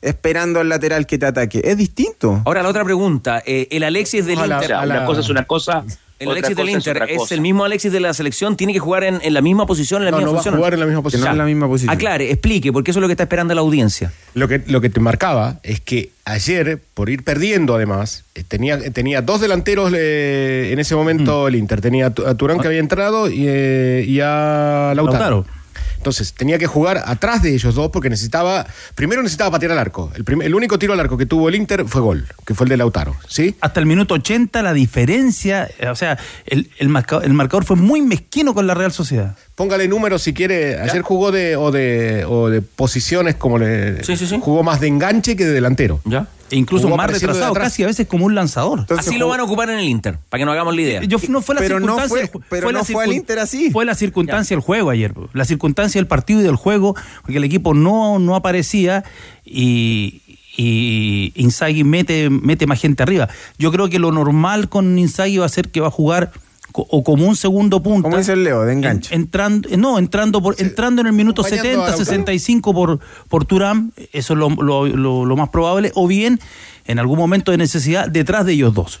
Speaker 6: esperando al lateral que te ataque. Es distinto.
Speaker 1: Ahora la otra pregunta, eh, el Alexis del
Speaker 6: Ojalá,
Speaker 1: Inter.
Speaker 6: O sea, una cosa es
Speaker 16: una cosa.
Speaker 1: El
Speaker 16: otra
Speaker 1: Alexis del
Speaker 16: es
Speaker 1: Inter es, el mismo Alexis de la selección, tiene que jugar en, en la misma posición, en la
Speaker 13: No,
Speaker 1: misma
Speaker 13: no va a jugar en la misma posición.
Speaker 6: Que no es la misma posición.
Speaker 1: Aclare, explique, porque eso es lo que está esperando la audiencia.
Speaker 13: Lo que, lo que te marcaba es que ayer, por ir perdiendo además, eh, tenía, tenía dos delanteros eh, en ese momento el Inter. Tenía a Tu- a Turán que había entrado y, eh, y a Lautaro.
Speaker 12: Lautaro.
Speaker 13: Entonces tenía que jugar atrás de ellos dos porque necesitaba, primero necesitaba patear al arco. El, prim- el único tiro al arco que tuvo el Inter fue gol, que fue el de Lautaro. ¿sí?
Speaker 12: Hasta el minuto 80 la diferencia, eh, o sea, el, el, marca- el marcador fue muy mezquino con la Real Sociedad.
Speaker 13: Póngale números si quiere. Ayer jugó de o, de o de posiciones como le jugó más de enganche que de delantero.
Speaker 1: ¿Ya?
Speaker 12: E incluso más retrasado, casi a veces como un lanzador.
Speaker 1: Así lo van a ocupar en el Inter, para que nos hagamos la idea.
Speaker 12: Yo, no fue la
Speaker 6: Pero no
Speaker 12: circunstancia
Speaker 6: fue-
Speaker 12: del ju-
Speaker 6: pero
Speaker 12: la
Speaker 6: no fue al Inter así.
Speaker 12: Fue la circunstancia del juego ayer. La circunstancia del partido y del juego, porque el equipo no, no aparecía y, y Inzaghi mete, mete más gente arriba. Yo creo que lo normal con Inzaghi va a ser que va a jugar o como un segundo punto.
Speaker 6: Como dice el Leo, de enganche.
Speaker 12: entrando, eh, no, entrando por, entrando en el minuto
Speaker 13: acompañando a
Speaker 12: 70,
Speaker 13: Lautaro.
Speaker 12: 65 por, por Turán, eso es lo, lo- lo- lo más probable, o bien en algún momento de necesidad detrás de ellos dos.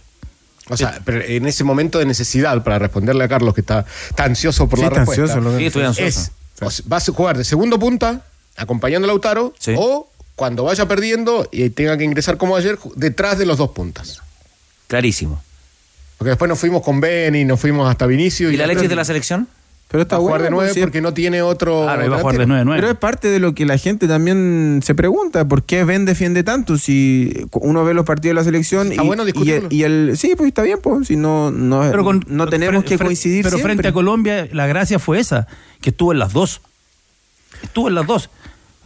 Speaker 13: O sea, pero en ese momento de necesidad, para responderle a Carlos, que está, está ansioso por
Speaker 6: Sí,
Speaker 13: la
Speaker 6: está
Speaker 13: respuesta.
Speaker 6: ansioso, lo-
Speaker 1: Sí, estoy ansioso.
Speaker 13: Es, o sea, vas a jugar de segundo punta, acompañando a Lautaro,
Speaker 1: Sí.
Speaker 13: o cuando vaya perdiendo y tenga que ingresar como ayer, detrás de los dos puntas.
Speaker 1: Clarísimo.
Speaker 13: Porque después nos fuimos con Beni, nos fuimos hasta Vinicius.
Speaker 1: ¿Y
Speaker 13: yo
Speaker 1: Alexis
Speaker 13: creo
Speaker 1: de la selección?
Speaker 6: Pero está
Speaker 13: a jugar
Speaker 6: bueno.
Speaker 13: de nueve
Speaker 6: pues, sí.
Speaker 13: porque no tiene otro.
Speaker 12: Claro, iba a jugar de
Speaker 13: delantero.
Speaker 12: 9-9.
Speaker 6: Pero es parte de lo que la gente también se pregunta, ¿por qué Ben defiende tanto? Si uno ve los partidos de la selección
Speaker 13: Está
Speaker 6: y,
Speaker 13: bueno
Speaker 6: y,
Speaker 13: discutirlo.
Speaker 6: el, y el- sí, pues está bien, pues si no no,
Speaker 12: Pero con-
Speaker 6: no tenemos
Speaker 12: fre-
Speaker 6: que coincidir
Speaker 12: Pero
Speaker 6: siempre.
Speaker 12: frente a Colombia, la gracia fue esa, que estuvo en las dos. Estuvo en las dos.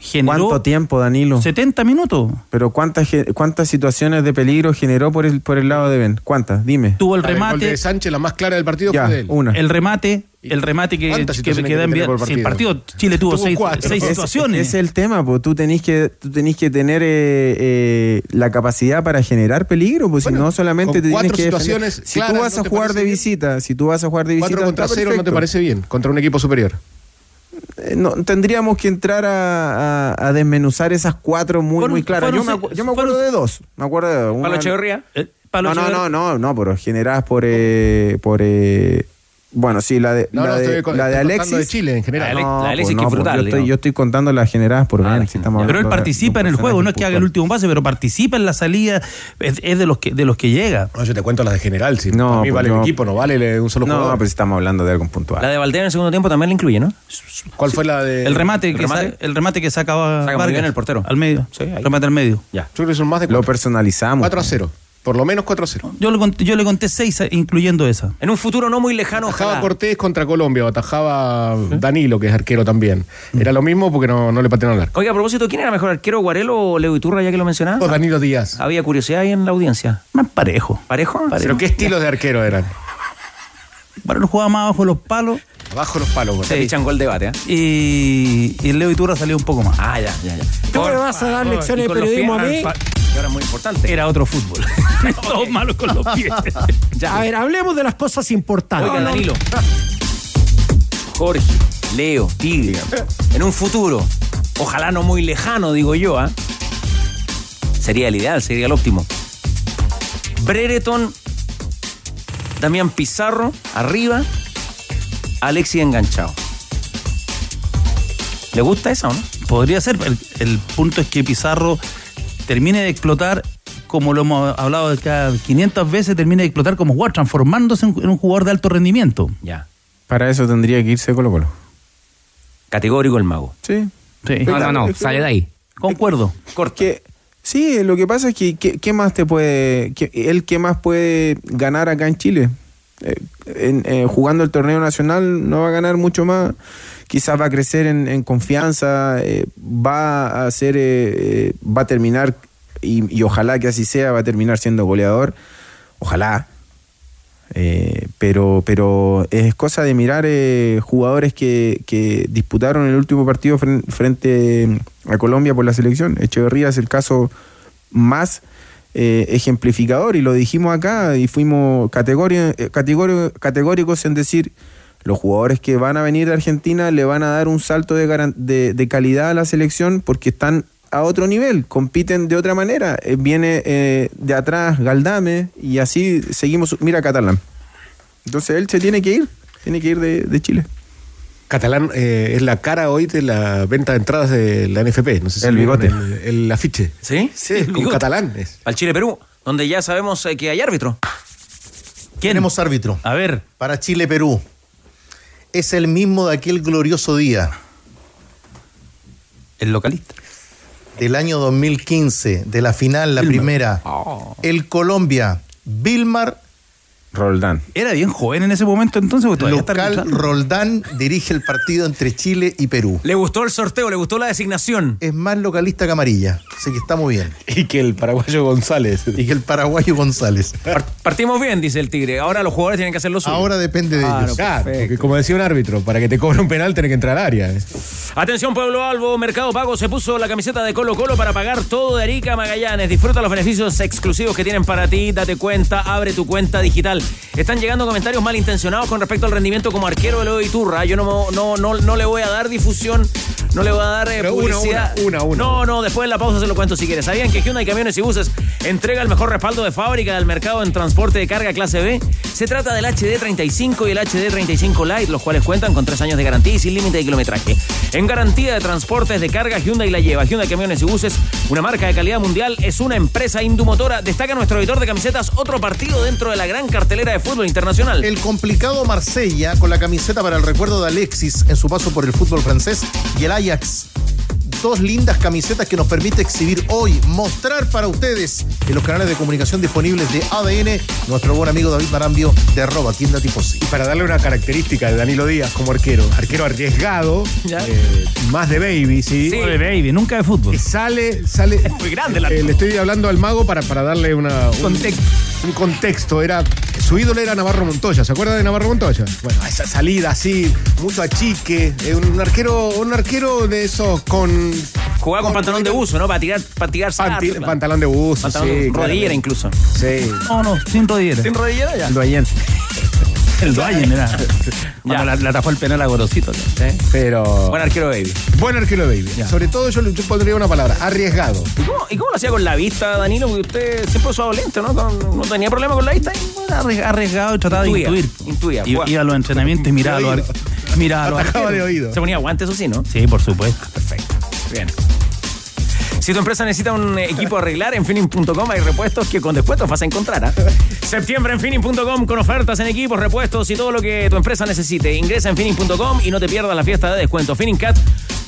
Speaker 12: Generó
Speaker 6: ¿Cuánto tiempo, Danilo?
Speaker 12: 70 minutos.
Speaker 6: Pero cuántas cuántas situaciones de peligro generó por el por el lado de Ben? ¿Cuántas? Dime.
Speaker 12: Tuvo el
Speaker 13: Para el gol
Speaker 12: remate,
Speaker 13: de Sánchez, la más clara del partido
Speaker 6: Ya,
Speaker 13: fue de él.
Speaker 6: una.
Speaker 12: el remate, el remate que,
Speaker 13: ¿Cuántas
Speaker 12: que, que da
Speaker 13: que por
Speaker 12: Si el
Speaker 13: partido?
Speaker 12: Chile tuvo
Speaker 13: Tuvo
Speaker 12: seis, seis
Speaker 6: Es-
Speaker 12: situaciones.
Speaker 6: Es el tema, pues tú tenés que, tú tenés que tener eh, eh, la capacidad para generar peligro, pues
Speaker 13: Bueno,
Speaker 6: si no solamente te tienes
Speaker 13: cuatro
Speaker 6: que
Speaker 13: situaciones
Speaker 6: Si
Speaker 13: claras,
Speaker 6: tú vas
Speaker 13: ¿no
Speaker 6: a jugar de
Speaker 13: bien?
Speaker 6: visita, si tú vas a jugar de visita,
Speaker 13: Cuatro contra cero no te
Speaker 6: perfecto.
Speaker 13: parece bien, contra un equipo superior.
Speaker 6: Eh, no, tendríamos que entrar a, a- a desmenuzar esas cuatro muy,
Speaker 12: Fueron-
Speaker 6: muy claras. Yo me, yo me acuerdo
Speaker 12: fueron-
Speaker 6: de dos. Me acuerdo de dos.
Speaker 1: ¿Pablo
Speaker 6: Una-
Speaker 1: Echeverría?
Speaker 12: Eh,
Speaker 6: no, no, no, no, no, pero generadas por. eh, por eh, bueno, sí, la de,
Speaker 13: No,
Speaker 6: la
Speaker 13: no,
Speaker 6: de,
Speaker 13: estoy
Speaker 6: la de Alexis.
Speaker 13: de Chile en general.
Speaker 6: No,
Speaker 1: la Alexis
Speaker 6: pues
Speaker 1: que
Speaker 6: no,
Speaker 1: es brutal,
Speaker 6: pues yo, estoy,
Speaker 1: digamos.
Speaker 6: yo estoy contando las generadas por
Speaker 1: Ah,
Speaker 6: si estamos
Speaker 12: Pero él
Speaker 6: de-
Speaker 12: participa
Speaker 6: de
Speaker 12: en el juego, no es que haga el último pase, pero participa en la salida, es, es de los que de los que llega.
Speaker 13: No, yo te cuento las de general. Si
Speaker 6: No,
Speaker 13: para mí
Speaker 6: pues
Speaker 13: vale
Speaker 6: no.
Speaker 13: el equipo, no vale de un solo
Speaker 6: No,
Speaker 13: jugador.
Speaker 6: pues estamos hablando de algo puntual.
Speaker 1: La de Valdés en el segundo tiempo también la incluye, ¿no?
Speaker 13: ¿Cuál fue la de.?
Speaker 12: El remate,
Speaker 1: ¿El
Speaker 12: que
Speaker 1: remate?
Speaker 12: sa- el remate que sacaba
Speaker 1: Saca muy
Speaker 12: Vargas
Speaker 1: bien el portero.
Speaker 12: al medio,
Speaker 1: Sí,
Speaker 12: remate al medio.
Speaker 1: Ya.
Speaker 13: Yo creo que son más de
Speaker 6: Lo
Speaker 13: 4,
Speaker 6: personalizamos.
Speaker 13: a 0. Por lo menos 4 a 0.
Speaker 12: Yo le conté, yo le conté seis, eh, incluyendo esa.
Speaker 1: En un futuro no muy lejano,
Speaker 13: Atajaba
Speaker 1: ojalá.
Speaker 13: Cortés contra Colombia, o atajaba Danilo, que es arquero también. Era lo mismo porque no, no le patearon al arco.
Speaker 1: Oiga, a propósito, ¿quién era mejor arquero, Guarelo o Leo Iturra, ya que lo mencionaba?
Speaker 13: O Danilo Díaz.
Speaker 1: Había curiosidad ahí en la audiencia.
Speaker 12: Más parejo.
Speaker 1: ¿Parejo?
Speaker 13: ¿Pero qué estilos de arquero eran?
Speaker 12: Bueno, lo jugaba más abajo de los palos
Speaker 13: Abajo los palos. güey.
Speaker 1: Se echan gol debate, ¿eh?
Speaker 12: y, y Leo Iturra salió un poco más.
Speaker 1: Ah, ya, ya, ya.
Speaker 14: ¿Tú me vas a dar lecciones de periodismo a mí?
Speaker 1: que ahora es muy importante.
Speaker 12: Era otro fútbol. <laughs> Todos malos con los pies. <laughs>
Speaker 14: A ver, hablemos de las cosas importantes.
Speaker 1: Oiga, Danilo. Jorge, Leo, Tigre. En un futuro, ojalá no muy lejano, digo yo, ¿ah? Sería el ideal, sería el óptimo. Brereton, Damián Pizarro, arriba, Alexis enganchado. ¿Le gusta esa o no?
Speaker 12: Podría ser. El, el punto es que Pizarro termine de explotar, como lo hemos hablado de cada 500 veces, termine de explotar como jugador, transformándose en, en un jugador de alto rendimiento.
Speaker 1: Ya.
Speaker 6: Para eso tendría que irse Colo Colo.
Speaker 1: Categórico el mago.
Speaker 6: Sí.
Speaker 12: Sí.
Speaker 14: No, no, no, sale de ahí.
Speaker 12: Concuerdo.
Speaker 6: Que, sí, lo que pasa es que ¿qué, más te puede, él qué más puede ganar acá en Chile? Eh, en- eh, jugando el torneo nacional no va a ganar mucho más. Quizás va a crecer en, confianza, eh, va a ser, eh, va a terminar y, y ojalá que así sea, va a terminar siendo goleador. Ojalá. Eh, pero, pero es cosa de mirar eh, jugadores que, que disputaron el último partido fren- frente a Colombia por la selección. Echeverría es el caso más eh, ejemplificador y lo dijimos acá y fuimos eh, categóricos en decir los jugadores que van a venir de Argentina le van a dar un salto de, de, de calidad a la selección porque están a otro nivel, compiten de otra manera. Eh, viene eh, de atrás Galdame y así seguimos. Mira Catalán. Entonces él se tiene que ir, tiene que ir de, de Chile.
Speaker 13: Catalán eh, es la cara hoy de la venta de entradas de la NFP. No sé si
Speaker 6: El bigote.
Speaker 13: El, el afiche.
Speaker 1: ¿Sí?
Speaker 13: Sí, con catalán. es.
Speaker 1: Al Chile-Perú, donde ya sabemos eh, que hay árbitro.
Speaker 11: Tenemos árbitro.
Speaker 1: A ver.
Speaker 11: Para Chile-Perú. Es el mismo de aquel glorioso día.
Speaker 12: El localista.
Speaker 11: Del año 2015, de la final, la primera. El Colombia, Vilmar
Speaker 6: Roldán.
Speaker 12: Era bien joven en ese momento entonces.
Speaker 11: Local. Roldán dirige el partido entre Chile y Perú.
Speaker 1: Le gustó el sorteo, le gustó la designación.
Speaker 11: Es más localista que amarilla, así que está muy bien.
Speaker 13: Y que el paraguayo González.
Speaker 11: Y que el paraguayo González.
Speaker 1: Partimos bien, dice el Tigre. Ahora los jugadores tienen que hacer lo suyo.
Speaker 11: Ahora depende de
Speaker 1: Claro,
Speaker 11: ellos.
Speaker 13: Claro, porque como decía un árbitro, para que te cobre un penal tenés que entrar al área. eh.
Speaker 1: Atención Pueblo Albo, Mercado Pago se puso la camiseta de Colo Colo para pagar todo de Arica a Magallanes. Disfruta los beneficios exclusivos que tienen para ti. Date cuenta, abre tu cuenta digital. Están llegando comentarios malintencionados con respecto al rendimiento como arquero de Leo Iturra. Yo no, no, no, no le voy a dar difusión, no le voy a dar eh, publicidad.
Speaker 13: una, una, una.
Speaker 1: No, no, después de la pausa se lo cuento si quieres. ¿Sabían que Hyundai Camiones y Buses entrega el mejor respaldo de fábrica del mercado en transporte de carga clase B? Se trata del HD35 y el HD35 Lite, los cuales cuentan con tres años de garantía y sin límite de kilometraje. En garantía de transportes de carga, Hyundai la lleva. Hyundai Camiones y Buses, una marca de calidad mundial, es una empresa indumotora. Destaca nuestro editor de camisetas, otro partido dentro de la gran de fútbol internacional.
Speaker 11: El complicado Marsella con la camiseta para el recuerdo de Alexis en su paso por el fútbol francés y el Ajax. Dos lindas camisetas que nos permite exhibir hoy, mostrar para ustedes en los canales de comunicación disponibles de ADN, nuestro buen amigo David Marambio de arroba tienda tifosi.
Speaker 13: Y para darle una característica de Danilo Díaz como arquero, arquero arriesgado, eh, más de baby, ¿sí?
Speaker 12: Sí. De baby, nunca de fútbol.
Speaker 13: Sale, sale. Es
Speaker 1: muy grande la.
Speaker 13: le estoy hablando al mago para, para darle una, un,
Speaker 12: Contexto.
Speaker 13: un contexto. Era, su ídolo era Navarro Montoya. ¿Se acuerda de Navarro Montoya? Bueno, esa salida así, mucho achique. eh, un arquero, un arquero de esos con.
Speaker 1: Jugaba con pantalón de buzo, ¿no? Para tirar, para tirar
Speaker 13: panti-
Speaker 1: sarto,
Speaker 13: pantalón de buzo,
Speaker 1: Pantalón
Speaker 13: sí,
Speaker 1: de rodillera
Speaker 13: claramente.
Speaker 1: incluso.
Speaker 13: Sí.
Speaker 12: No, no, sin rodillera.
Speaker 1: ¿Sin rodillera ya?
Speaker 6: Lo ayer.
Speaker 12: El Duayen era. Cuando la, la atajó el penal a Gorosito. ¿sí?
Speaker 13: Pero.
Speaker 1: Buen arquero baby.
Speaker 13: Buen arquero baby. Sobre todo yo, le- yo pondría una palabra, arriesgado.
Speaker 1: ¿Y cómo, y cómo lo hacía con la vista, Danilo? Porque usted siempre usaba lente, ¿no? Con- no tenía problema con la vista.
Speaker 12: Era arries- arriesgado y trataba
Speaker 1: Intuía,
Speaker 12: de intuir.
Speaker 1: intuía, jugaba.
Speaker 12: Iba a los entrenamientos y miraba a los, <laughs> miraba a los
Speaker 13: de oído.
Speaker 1: Se ponía guantes, eso sí, ¿no?
Speaker 12: Sí, por supuesto.
Speaker 1: Perfecto. Bien. Si tu empresa necesita un equipo a arreglar, en Finning.com hay repuestos que con descuentos vas a encontrar. ¿ah? <laughs> Septiembre en Finning.com con ofertas en equipos, repuestos y todo lo que tu empresa necesite. Ingresa en Finning.com y no te pierdas la fiesta de descuento. Finning Cat,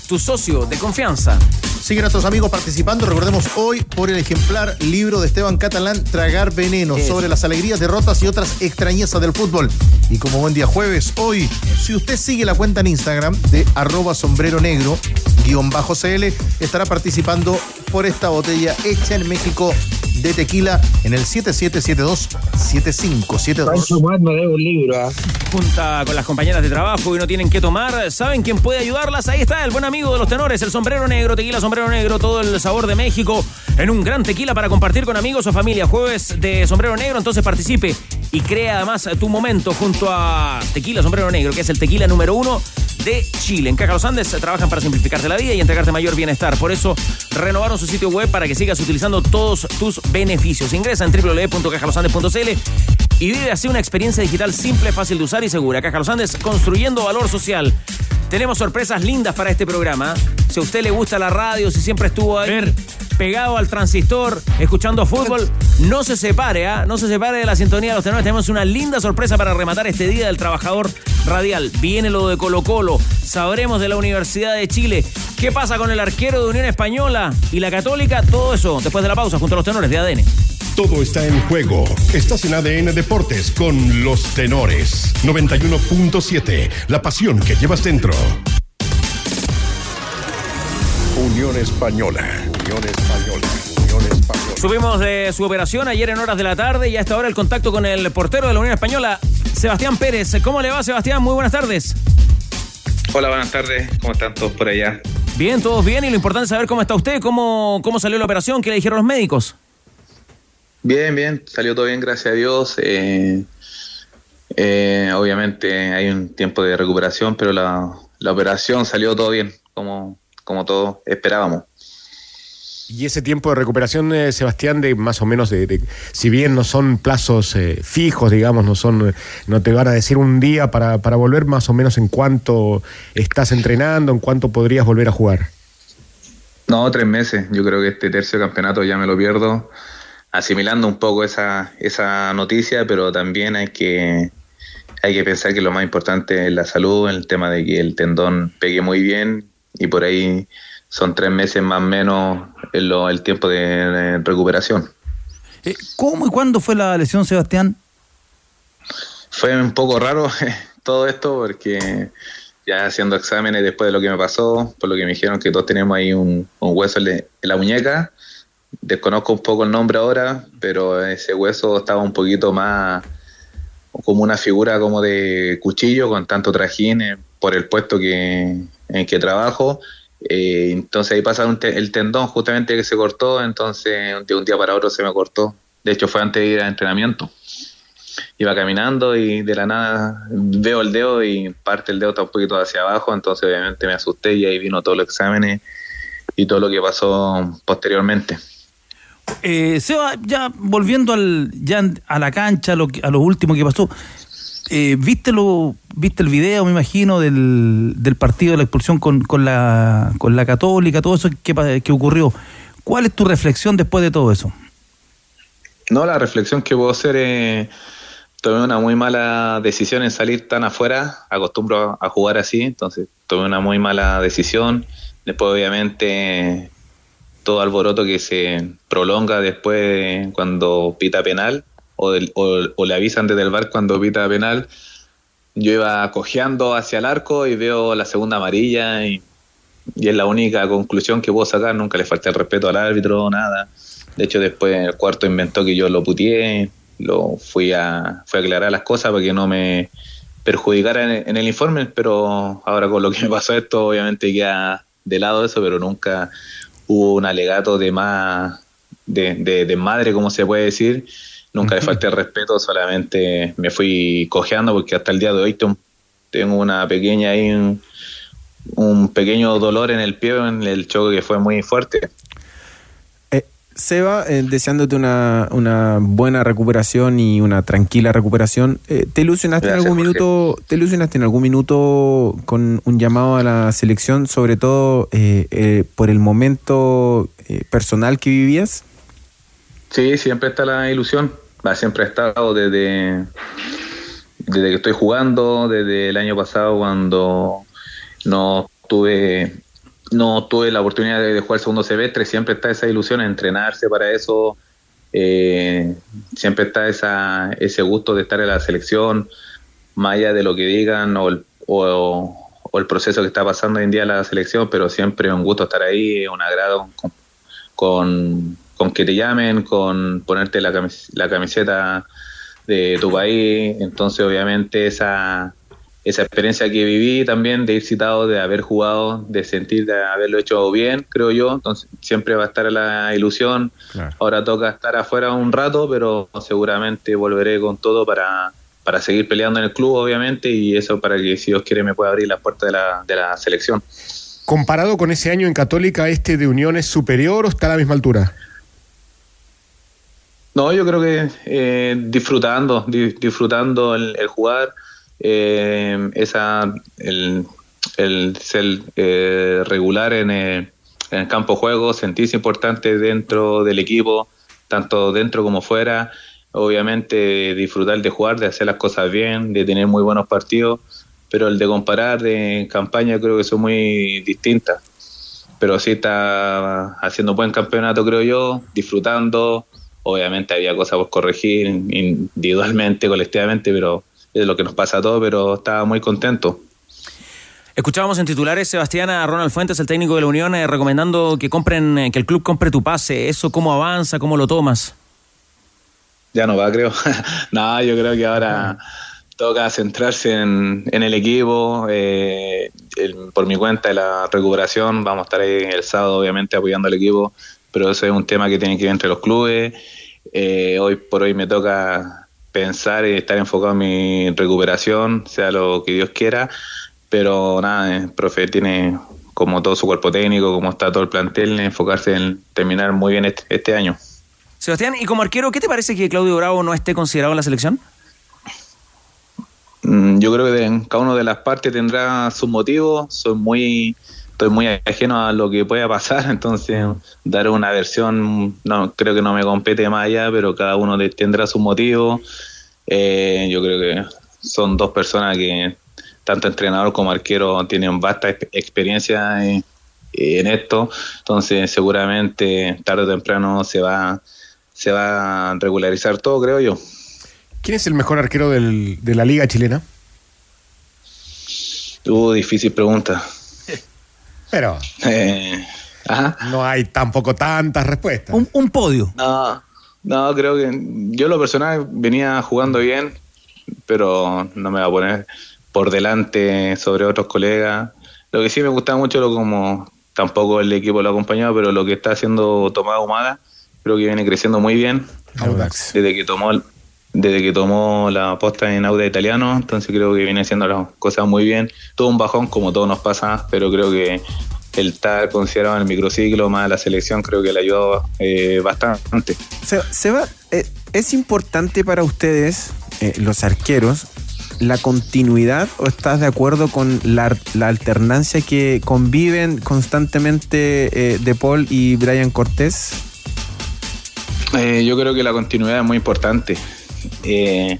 Speaker 1: tu socio de confianza.
Speaker 11: Siguen nuestros amigos participando. Recordemos hoy por el ejemplar libro de Esteban Catalán, Tragar Veneno, sobre las alegrías, derrotas y otras extrañezas del fútbol. Y como buen día jueves, hoy, si usted sigue la cuenta en Instagram de arroba sombrero negro, guion bajo CL, estará participando por esta botella hecha en México de tequila en el 7772-7572.
Speaker 16: me debe un libro. ¿ah?
Speaker 1: Junta con las compañeras de trabajo y no tienen que tomar. ¿Saben quién puede ayudarlas? Ahí está el buen amigo de los tenores, el sombrero negro, tequila sombrero negro, todo el sabor de México en un gran tequila para compartir con amigos o familia. Jueves de sombrero negro, entonces participe y crea además tu momento junto a Tequila Sombrero Negro, que es el tequila número uno de Chile. En Caja Los Andes trabajan para simplificarte la vida y entregarte mayor bienestar. Por eso renovaron su sitio web para que sigas utilizando todos tus beneficios. Ingresa en www.cajalosandes.cl y vive así una experiencia digital simple, fácil de usar y segura. Caja Los Andes, construyendo valor social. Tenemos sorpresas lindas para este programa. Si a usted le gusta la radio, si siempre estuvo ahí pegado al transistor, escuchando fútbol, no se separe, ¿ah? no se separe de la sintonía de los tenores. Tenemos una linda sorpresa para rematar este Día del Trabajador Radial. Viene lo de Colo Colo, sabremos de la Universidad de Chile. ¿Qué pasa con el arquero de Unión Española y la Católica? Todo eso después de la pausa junto a los tenores de ADN.
Speaker 9: Todo está en juego. Estás en ADN Deportes con los tenores. 91.7. La pasión que llevas dentro. Unión Española. Unión Española. Unión Española.
Speaker 1: Subimos de su operación ayer en horas de la tarde y hasta ahora el contacto con el portero de la Unión Española, Sebastián Pérez. ¿Cómo le va, Sebastián? Muy buenas tardes.
Speaker 17: Hola, buenas tardes. ¿Cómo están todos por allá?
Speaker 1: Bien, todos bien y lo importante es saber cómo está usted, cómo, cómo salió la operación, qué le dijeron los médicos.
Speaker 17: Bien, bien, salió todo bien, gracias a Dios. Eh, eh, obviamente hay un tiempo de recuperación, pero la, la operación salió todo bien, como, como todos esperábamos.
Speaker 13: Y ese tiempo de recuperación, eh, Sebastián, de más o menos, de, si bien no son plazos eh, fijos, digamos, no son, no te van a decir un día para, para volver, más o menos en cuánto estás entrenando, en cuánto podrías volver a jugar.
Speaker 17: No, tres meses. Yo creo que este tercio campeonato ya me lo pierdo, asimilando un poco esa, esa noticia, pero también hay que, hay que pensar que lo más importante es la salud, el tema de que el tendón pegue muy bien y por ahí son tres meses más o menos el, el tiempo de, recuperación.
Speaker 12: Eh, ¿Cómo y cuándo fue la lesión, Sebastián?
Speaker 17: Fue un poco raro <laughs> todo esto porque ya haciendo exámenes después de lo que me pasó, por lo que me dijeron que todos tenemos ahí un, hueso en la muñeca. Desconozco un poco el nombre ahora, pero ese hueso estaba un poquito más como una figura como de cuchillo con tanto trajín por el puesto que, en que trabajo eh, entonces ahí pasa el tendón justamente que se cortó, entonces de un día para otro se me cortó. De hecho fue antes de ir al entrenamiento. Iba caminando y de la nada veo el dedo y parte el dedo está un poquito hacia abajo, entonces obviamente me asusté y ahí vino todos los exámenes y todo lo que pasó posteriormente.
Speaker 12: Eh, Seba, ya volviendo al, ya a la cancha, a lo último que pasó, eh, ¿viste, lo, ¿Viste el video, me imagino, del, del partido de la expulsión con, con, la, con la Católica, todo eso que, que ocurrió? ¿Cuál es tu reflexión después de todo eso?
Speaker 17: No, la reflexión que puedo hacer es tomé una muy mala decisión en salir tan afuera, acostumbro a jugar así, entonces tomé una muy mala decisión. Después obviamente todo alboroto que se prolonga después cuando pita penal, o, le avisan desde el bar cuando pita penal. Yo iba cojeando hacia el arco y veo la segunda amarilla y, es la única conclusión que puedo sacar. Nunca le falté el respeto al árbitro, nada. De hecho, después el cuarto inventó que yo lo putié, lo fui a, fui a aclarar las cosas para que no me perjudicara en, el informe, pero ahora con lo que me pasó esto, obviamente queda de lado eso, pero nunca hubo un alegato de más, de, de, de madre, como se puede decir, Nunca le falté el respeto, solamente me fui cojeando porque hasta el día de hoy tengo una pequeña ahí, un, pequeño dolor en el pie en el choque que fue muy fuerte.
Speaker 6: Eh, Seba, eh, deseándote una, una, buena recuperación y una tranquila recuperación. Eh, ¿Te ilusionaste en algún minuto? ¿Te ilusionaste en algún minuto con un llamado a la selección, sobre todo por el momento personal que vivías?
Speaker 17: Sí, siempre está la ilusión. Siempre ha estado desde, desde que estoy jugando, desde el año pasado cuando no tuve no tuve la oportunidad de, jugar segundo semestre, siempre está esa ilusión, entrenarse para eso, eh, siempre está esa, ese gusto de estar en la selección, más allá de lo que digan o el, proceso que está pasando hoy en día la selección, pero siempre un gusto estar ahí, un agrado con con que te llamen, con ponerte la, la camiseta de tu país. Entonces, obviamente, esa, esa experiencia que viví también de ir citado, de haber jugado, de sentir de haberlo hecho bien, creo yo. Entonces, siempre va a estar la ilusión. Ahora toca estar afuera un rato, pero seguramente volveré con todo para, para seguir peleando en el club, obviamente, y eso para que, si Dios quiere, me pueda abrir la puerta de la, de la selección.
Speaker 13: Comparado con ese año en Católica, ¿este de Unión es superior o está a la misma altura?
Speaker 17: No, yo creo que eh, disfrutando, disfrutando el, jugar, eh, esa, el, ser eh, regular en el, en el campo juego, sentirse importante dentro del equipo, tanto dentro como fuera. Obviamente disfrutar de jugar, de hacer las cosas bien, de tener muy buenos partidos, pero el de comparar de campaña creo que son muy distintas. Pero sí está haciendo buen campeonato, creo yo, disfrutando, Obviamente había cosas por corregir individualmente, <laughs> colectivamente, pero es lo que nos pasa a todos, pero estaba muy contento.
Speaker 1: Escuchábamos en titulares, Sebastián, a Ronald Fuentes, el técnico de la Unión, eh, recomendando que compren, eh, que el club compre tu pase. ¿Eso cómo avanza? ¿Cómo lo tomas?
Speaker 17: Ya no va, creo. <laughs> no, yo creo que ahora toca centrarse en, el equipo. Eh, por mi cuenta de la recuperación, vamos a estar ahí el sábado, obviamente, apoyando al equipo, pero eso es un tema que tiene que ir entre los clubes. Eh, hoy por hoy me toca pensar y estar enfocado en mi recuperación, sea lo que Dios quiera, pero nada, el profe tiene como todo su cuerpo técnico, como está todo el plantel, enfocarse en terminar muy bien este, este año.
Speaker 1: Sebastián, y como arquero, ¿qué te parece que Claudio Bravo no esté considerado en la selección?
Speaker 17: Mm, yo creo que cada una de las partes tendrá sus motivos. Soy muy, estoy muy ajeno a lo que pueda pasar, <laughs> entonces dar una versión, no creo que no me compete más allá, pero cada uno tendrá sus motivos. Eh, yo creo que son dos personas que tanto entrenador como arquero tienen vasta experiencia en, esto, entonces seguramente tarde o temprano se va se va a regularizar todo, creo yo.
Speaker 13: ¿Quién es el mejor arquero de la liga chilena?
Speaker 17: Tuvo difícil pregunta.
Speaker 13: Pero eh, no hay tampoco tantas respuestas.
Speaker 12: Un, podio.
Speaker 17: No, no, creo que yo lo personal venía jugando bien, pero no me va a poner por delante sobre otros colegas. Lo que sí me gusta mucho, lo como tampoco el equipo lo ha acompañado, pero lo que está haciendo Tomás Humada, creo que viene creciendo muy bien. Desde que tomó desde que tomó la posta en Auda Italiano, entonces creo que viene haciendo las cosas muy bien. Todo un bajón, como todo nos pasa, pero creo que el estar considerado en el microciclo más la selección creo que le ayudó eh, bastante.
Speaker 6: Seba, eh, ¿es importante para ustedes, eh, los arqueros, la continuidad o estás de acuerdo con la, alternancia que conviven constantemente De Paul y Brian Cortés?
Speaker 17: yo creo que la continuidad es muy importante. Eh,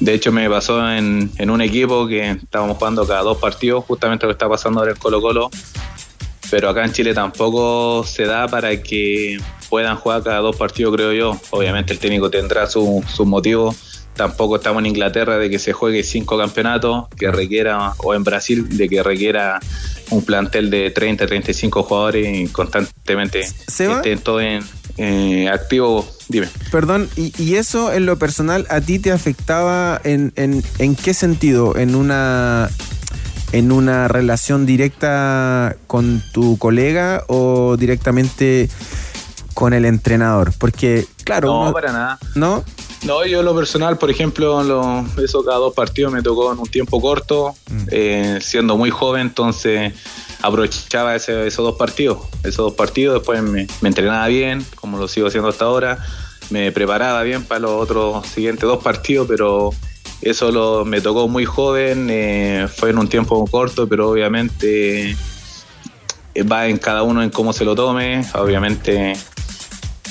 Speaker 17: de hecho, me pasó en, un equipo que estábamos jugando cada dos partidos, justamente lo que está pasando ahora en Colo Colo, pero acá en Chile tampoco se da para que puedan jugar cada dos partidos, creo yo. Obviamente el técnico tendrá sus su motivos. Tampoco estamos en Inglaterra de que se juegue cinco campeonatos, que requiera, o en Brasil, de que requiera un plantel de 30, 35 jugadores y constantemente estén todos en, eh, activo, dime.
Speaker 6: Perdón, y, eso en lo personal a ti te afectaba en, en, qué sentido? ¿En una, ¿En una relación directa con tu colega o directamente con el entrenador? Porque, claro.
Speaker 17: No, para nada.
Speaker 6: ¿No?
Speaker 17: No, yo lo personal, por ejemplo, lo, eso cada dos partidos me tocó en un tiempo corto, mm. eh, siendo muy joven, entonces aprovechaba esos dos partidos. Esos dos partidos, después me, entrenaba bien, como lo sigo haciendo hasta ahora. Me preparaba bien para los otros siguientes dos partidos, pero eso lo, me tocó muy joven. Eh, fue en un tiempo corto, pero obviamente eh, va en cada uno en cómo se lo tome. Obviamente,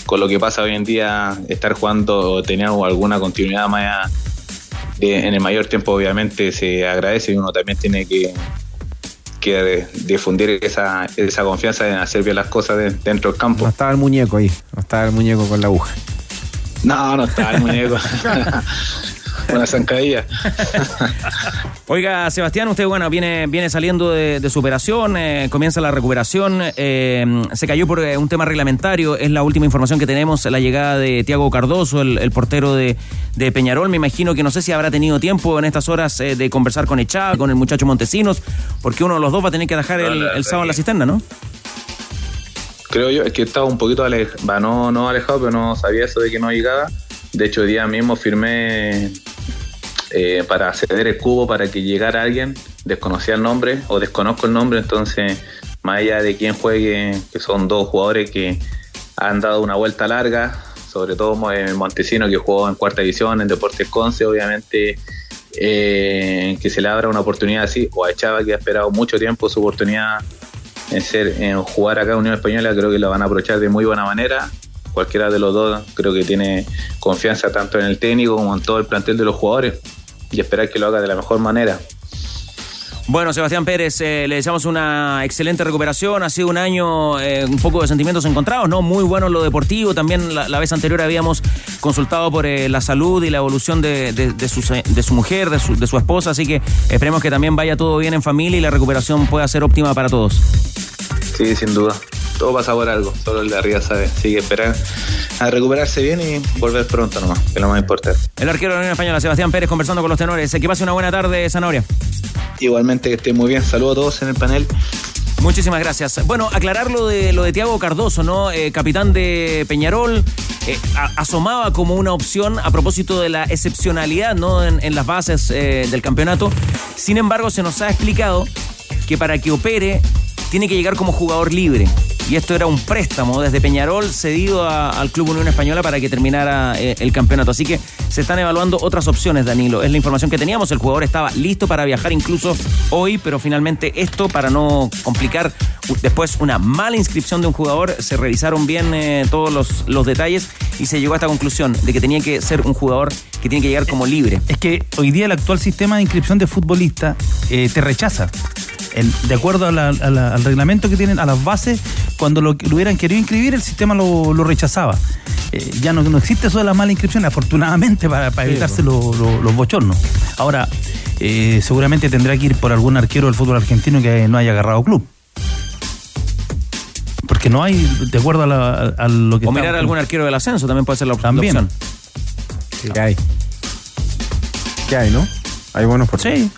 Speaker 17: con lo que pasa hoy en día, estar jugando o tener alguna continuidad más en el mayor tiempo, obviamente se agradece y uno también tiene que que difundir esa, esa confianza en hacer bien las cosas dentro del campo.
Speaker 6: No estaba el muñeco ahí, no estaba el muñeco con la aguja.
Speaker 17: No, no estaba el muñeco. <laughs> Una zancadilla. <laughs>
Speaker 1: Oiga, Sebastián, usted bueno, viene, viene saliendo de, su operación, eh, comienza la recuperación, eh, se cayó por eh, un tema reglamentario, es la última información que tenemos, la llegada de Tiago Cardoso, el, portero de, Peñarol, me imagino que no sé si habrá tenido tiempo en estas horas de conversar con Echá, con el muchacho Montesinos, porque uno de los dos va a tener que dejar el, sábado en la cisterna, ¿no?
Speaker 17: Creo yo, es que estaba un poquito alejado, no, no alejado, pero no sabía eso de que no llegaba. De hecho, hoy día mismo firmé eh, para acceder el cubo para que llegara alguien, desconocía el nombre o desconozco el nombre, entonces más allá de quién juegue, que son dos jugadores que han dado una vuelta larga, sobre todo Montesino que jugó en cuarta división, en Deportes Conce, obviamente eh, que se le abra una oportunidad así, o a Chava que ha esperado mucho tiempo su oportunidad en ser en jugar acá en Unión Española, creo que lo van a aprovechar de muy buena manera. Cualquiera de los dos creo que tiene confianza tanto en el técnico como en todo el plantel de los jugadores y esperar que lo haga de la mejor manera.
Speaker 1: Bueno, Sebastián Pérez, eh, le deseamos una excelente recuperación. Ha sido un año eh, un poco de sentimientos encontrados, ¿no? Muy bueno lo deportivo. También la, vez anterior habíamos consultado por eh, la salud y la evolución de, su, de su, mujer, de su, de su esposa. Así que esperemos que también vaya todo bien en familia y la recuperación pueda ser óptima para todos.
Speaker 17: Sí, sin duda. Todo pasa por algo, solo el de arriba sabe. Así que esperar a recuperarse bien y volver pronto nomás, que es lo más importante.
Speaker 1: El arquero de la Unión Española, Sebastián Pérez, conversando con los tenores. Que pase una buena tarde, Zanoria.
Speaker 17: Igualmente que estén muy bien. Saludos a todos en el panel.
Speaker 1: Muchísimas gracias. Bueno, aclarar lo de lo de Tiago Cardoso, ¿no? Eh, capitán de Peñarol, eh, asomaba como una opción a propósito de la excepcionalidad, ¿no? En, las bases eh, del campeonato. Sin embargo, se nos ha explicado que para que opere tiene que llegar como jugador libre y esto era un préstamo desde Peñarol cedido al Club Unión Española para que terminara eh, el campeonato. Así que se están evaluando otras opciones, Danilo. Es la información que teníamos. El jugador estaba listo para viajar incluso hoy, pero finalmente esto, para no complicar después una mala inscripción de un jugador, se revisaron bien eh, todos los, los detalles y se llegó a esta conclusión de que tenía que ser un jugador que tiene que llegar como libre.
Speaker 12: Es que hoy día el actual sistema de inscripción de futbolista eh, te rechaza de acuerdo al reglamento que tienen, a las bases, cuando lo, hubieran querido inscribir, el sistema lo, rechazaba. Eh, ya no, no, existe eso de la mala inscripción, afortunadamente, para, evitarse los bochornos. Ahora, eh, seguramente tendrá que ir por algún arquero del fútbol argentino que no haya agarrado club. Porque no hay, de acuerdo a, lo que...
Speaker 1: O mirar algún arquero del ascenso también puede ser la,
Speaker 6: también. opción. Sí. ¿Qué hay? ¿Qué hay, no? Hay buenos por
Speaker 12: Sí,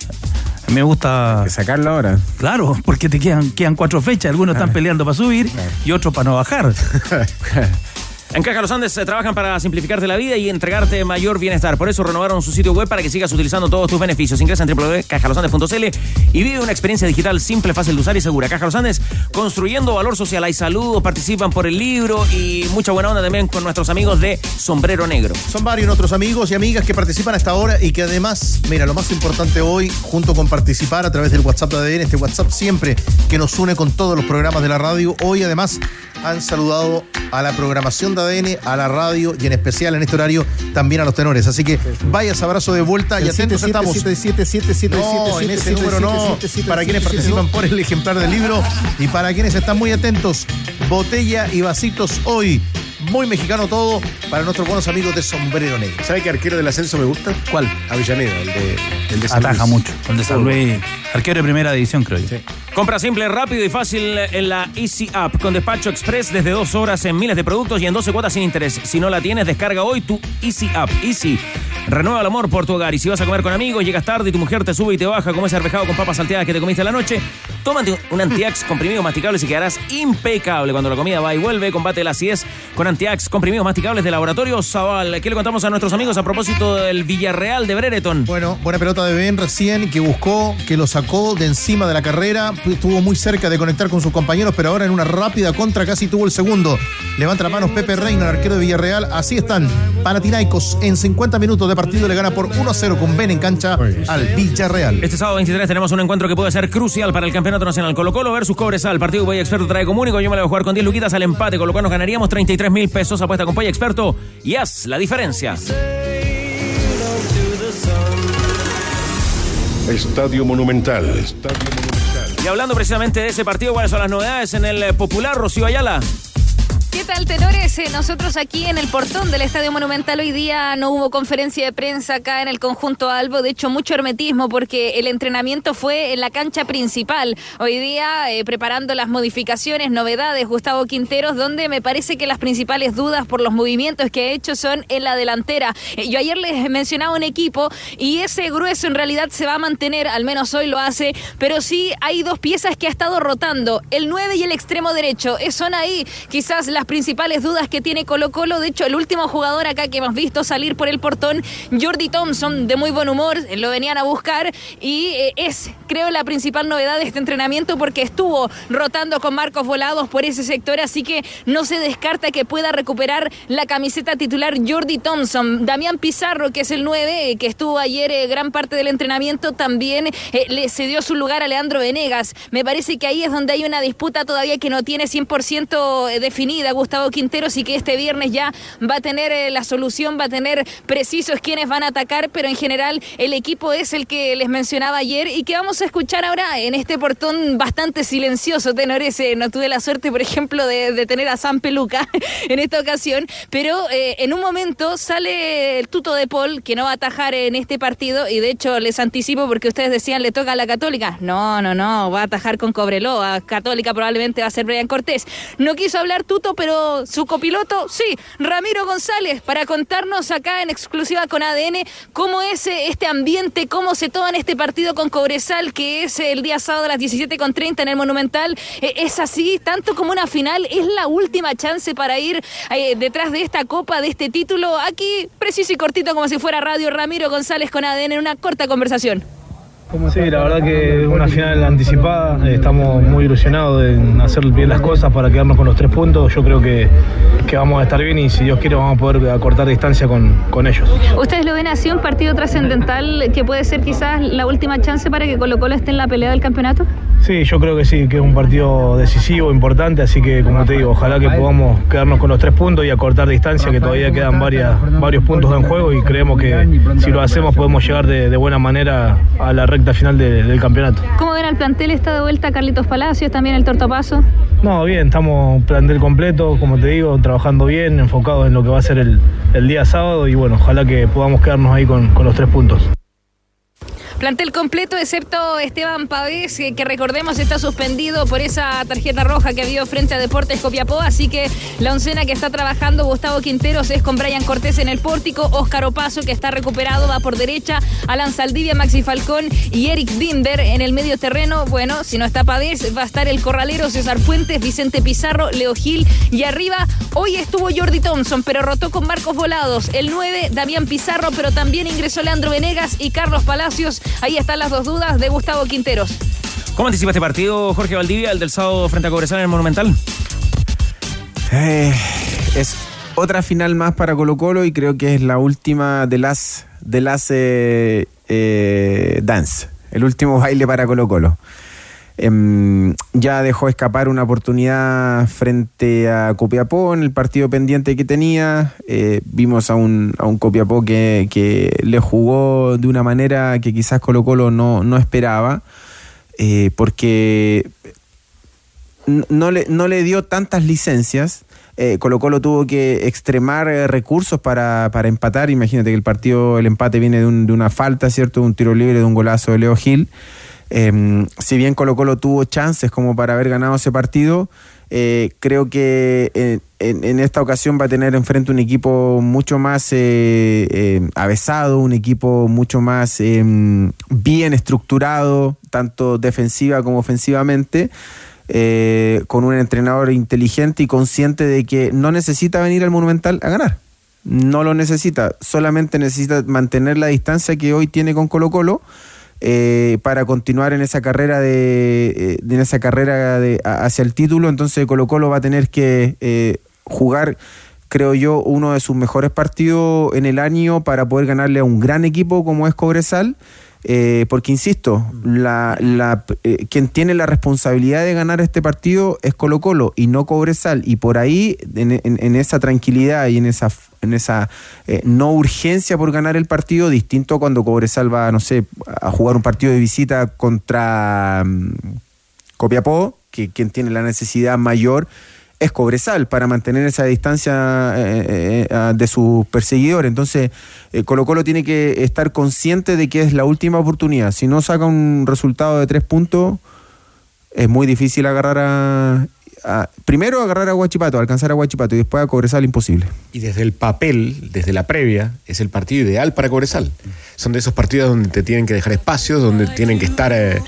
Speaker 12: me gusta.
Speaker 6: que sacarlo ahora.
Speaker 12: Claro, porque te quedan, quedan cuatro fechas. Algunos están peleando para subir y otros para no bajar. <laughs>
Speaker 1: En Caja Los Andes se trabajan para simplificarte la vida y entregarte mayor bienestar. Por eso renovaron su sitio web para que sigas utilizando todos tus beneficios. Ingresa en www.cajalosandes.cl y vive una experiencia digital simple, fácil de usar y segura. Caja Los Andes, construyendo valor social. Hay saludos, participan por el libro y mucha buena onda también con nuestros amigos de Sombrero Negro.
Speaker 11: Son varios nuestros amigos y amigas que participan hasta ahora y que además, mira, lo más importante hoy, junto con participar a través del WhatsApp de ADN, este WhatsApp siempre que nos une con todos los programas de la radio, hoy además han saludado a la programación de ADN, a la radio y en especial en este horario también a los tenores. Así que vayas abrazo de vuelta y atentos estamos.
Speaker 12: no,
Speaker 11: en ese número no. Para quienes participan por el ejemplar del libro y para quienes están muy atentos, botella y vasitos hoy muy mexicano todo para nuestros buenos amigos de Sombrero Negro.
Speaker 13: ¿Sabe qué arquero del ascenso me gusta?
Speaker 11: ¿Cuál?
Speaker 13: Avellaneda, el de, el de
Speaker 12: Ataja mucho. El de San Luis. Arquero de primera división, creo yo.
Speaker 1: Compra simple, rápido y fácil en la Easy App con despacho express desde dos horas en miles de productos y en 12 cuotas sin interés. Si no la tienes, descarga hoy tu Easy App. Easy. Renueva el amor por tu hogar. Y si vas a comer con amigos, llegas tarde y tu mujer te sube y te baja como ese arvejado con papas salteadas que te comiste la noche, tómate un Antiax comprimido masticable y quedarás impecable cuando la comida va y vuelve. Combate la acidez con Antiax comprimidos masticables de Laboratorio Zaval. ¿Qué le contamos a nuestros amigos a propósito del Villarreal de Brereton?
Speaker 11: Bueno, buena pelota de Ben recién que buscó, que lo sacó de encima de la carrera. Estuvo muy cerca de conectar con sus compañeros, pero ahora en una rápida contra casi tuvo el segundo. Levanta las manos Pepe Reina, el arquero de Villarreal. Así están. Panathinaikos en 50 minutos de partido le gana por 1-0 con Ben en cancha al Villarreal.
Speaker 1: Este sábado 23 tenemos un encuentro que puede ser crucial para el Campeonato Nacional. Colo Colo versus Cobresal. Partido Boy Experto trae comunico. Yo me lo voy a jugar con 10 luquitas al empate. Con lo cual nos ganaríamos 33 mil pesos. Apuesta con Poy Experto y haz la diferencia.
Speaker 9: Estadio Monumental.
Speaker 1: Y hablando precisamente de ese partido, ¿cuáles son las novedades en el popular Rocío Ayala?
Speaker 18: ¿Qué tal, tenores? Eh, nosotros aquí en el portón del Estadio Monumental hoy día no hubo conferencia de prensa acá en el conjunto Albo, de hecho mucho hermetismo porque el entrenamiento fue en la cancha principal. Hoy día eh, preparando las modificaciones, novedades, Gustavo Quinteros, donde me parece que las principales dudas por los movimientos que ha hecho son en la delantera. Eh, yo ayer les mencionaba un equipo y ese grueso en realidad se va a mantener, al menos hoy lo hace, pero sí hay dos piezas que ha estado rotando, el 9 y el extremo derecho. Son ahí quizás las principales dudas que tiene Colo Colo. De hecho, el último jugador acá que hemos visto salir por el portón, Jordi Thompson, de muy buen humor, lo venían a buscar y eh, es, creo, la principal novedad de este entrenamiento porque estuvo rotando con Marcos Volados por ese sector, así que no se descarta que pueda recuperar la camiseta titular Jordi Thompson. Damián Pizarro, que es el 9, eh, que estuvo ayer eh, gran parte del entrenamiento, también le cedió su lugar a Leandro Venegas. Me parece que ahí es donde hay una disputa todavía que no tiene 100% definida Gustavo Quinteros y que este viernes ya va a tener eh, la solución, va a tener precisos quiénes van a atacar, pero en general el equipo es el que les mencionaba ayer y que vamos vamos a escuchar ahora en este portón bastante silencioso, tenores. Eh, no tuve la suerte, por ejemplo, de, tener a San Peluca <laughs> en esta ocasión, pero eh, en un momento sale el tuto de Paul, que no va a atajar en este partido, y de hecho les anticipo porque ustedes decían le toca a la Católica. No, no, no, va a atajar con Cobreloa. Católica probablemente va a ser Brian Cortés. No quiso hablar tuto, pero su copiloto, sí, Ramiro González, para contarnos acá en exclusiva con ADN cómo es eh, este ambiente, cómo se toma en este partido con Cobresal, que es el día sábado a las 17.30 en el Monumental. Eh, es así, tanto como una final, es la última chance para ir eh, detrás de esta copa, de este título. Aquí, preciso y cortito, como si fuera radio, Ramiro González con ADN en una corta conversación.
Speaker 19: Sí, la verdad que es una final anticipada, estamos muy ilusionados en hacer bien las cosas para quedarnos con los tres puntos, yo creo que, que vamos a estar bien y si Dios quiere vamos a poder acortar distancia con, con ellos.
Speaker 18: ¿Ustedes lo ven así, un partido trascendental que puede ser quizás la última chance para que Colo Colo esté en la pelea del campeonato?
Speaker 19: Sí, yo creo que sí, que es un partido decisivo, importante, así que como te digo, ojalá que podamos quedarnos con los tres puntos y acortar distancia, que todavía quedan varias, varios puntos en juego y creemos que si lo hacemos podemos llegar de, buena manera a la recta final del campeonato.
Speaker 18: ¿Cómo ven al plantel? ¿Está de vuelta Carlitos Palacios, también el Tortopaso?
Speaker 19: No, bien, estamos plantel completo, como te digo, trabajando bien, enfocados en lo que va a ser el, día sábado y bueno, ojalá que podamos quedarnos ahí con los tres puntos.
Speaker 18: Plantel completo, excepto Esteban Pavés, que, recordemos está suspendido por esa tarjeta roja que habido frente a Deportes Copiapó. Así que la oncena que está trabajando Gustavo Quinteros es con Brian Cortés en el pórtico, Óscar Opaso, que está recuperado, va por derecha, Alan Saldivia, Maxi Falcón y Eric Binder en el medio terreno. Bueno, si no está Pavés, va a estar el corralero César Fuentes, Vicente Pizarro, Leo Gil y arriba hoy estuvo Jordi Thompson, pero rotó con Marcos Volados. El 9, Damián Pizarro, pero también ingresó Leandro Venegas y Carlos Palacios Ahí están las dos dudas de Gustavo Quinteros.
Speaker 1: ¿Cómo anticipa este partido, Jorge Valdivia, el del sábado frente a Cobresal en el Monumental?
Speaker 6: Eh, es otra final más para Colo Colo y creo que es la última de las de las eh, eh, dance, el último baile para Colo Colo. Em, ya dejó escapar una oportunidad frente a Copiapó en el partido pendiente que tenía. Eh, vimos a un, a un Copiapó que, le jugó de una manera que quizás Colo Colo no, no esperaba, eh, porque no le, no le dio tantas licencias. Eh, Colo Colo tuvo que extremar recursos para, para, empatar. Imagínate que el partido, el empate viene de, de una falta, ¿cierto? Un tiro libre de un golazo de Leo Gil. Em, si bien Colo Colo tuvo chances como para haber ganado ese partido, eh, creo que eh, en, esta ocasión va a tener enfrente un equipo mucho más eh, avesado, un equipo mucho más em, bien estructurado, tanto defensiva como ofensivamente. con un entrenador inteligente y consciente de que no necesita venir al Monumental a ganar. No lo necesita, solamente necesita mantener la distancia que hoy tiene con Colo Colo eh, para continuar en esa carrera de, eh, en esa carrera de, hacia el título. Entonces Colo Colo va a tener que eh, jugar, creo yo, uno de sus mejores partidos en el año para poder ganarle a un gran equipo como es Cobresal. Eh, porque insisto, la, la, eh, quien tiene la responsabilidad de ganar este partido es Colo Colo y no Cobresal. Y por ahí, en, esa tranquilidad y en esa, en esa eh, no urgencia por ganar el partido, distinto a cuando Cobresal va, no sé, a jugar un partido de visita contra um, Copiapó, que quien tiene la necesidad mayor es Cobresal para mantener esa distancia eh, eh, eh, de sus perseguidores. Entonces, Colo Colo tiene que estar consciente de que es la última oportunidad. Si no saca un resultado de tres puntos, es muy difícil agarrar a, primero agarrar a Guachipato, alcanzar a Guachipato y después a Cobresal imposible.
Speaker 13: Y desde el papel, desde la previa, es el partido ideal para Cobresal. Son de esos partidos donde te tienen que dejar espacios, donde tienen que estar. Eh,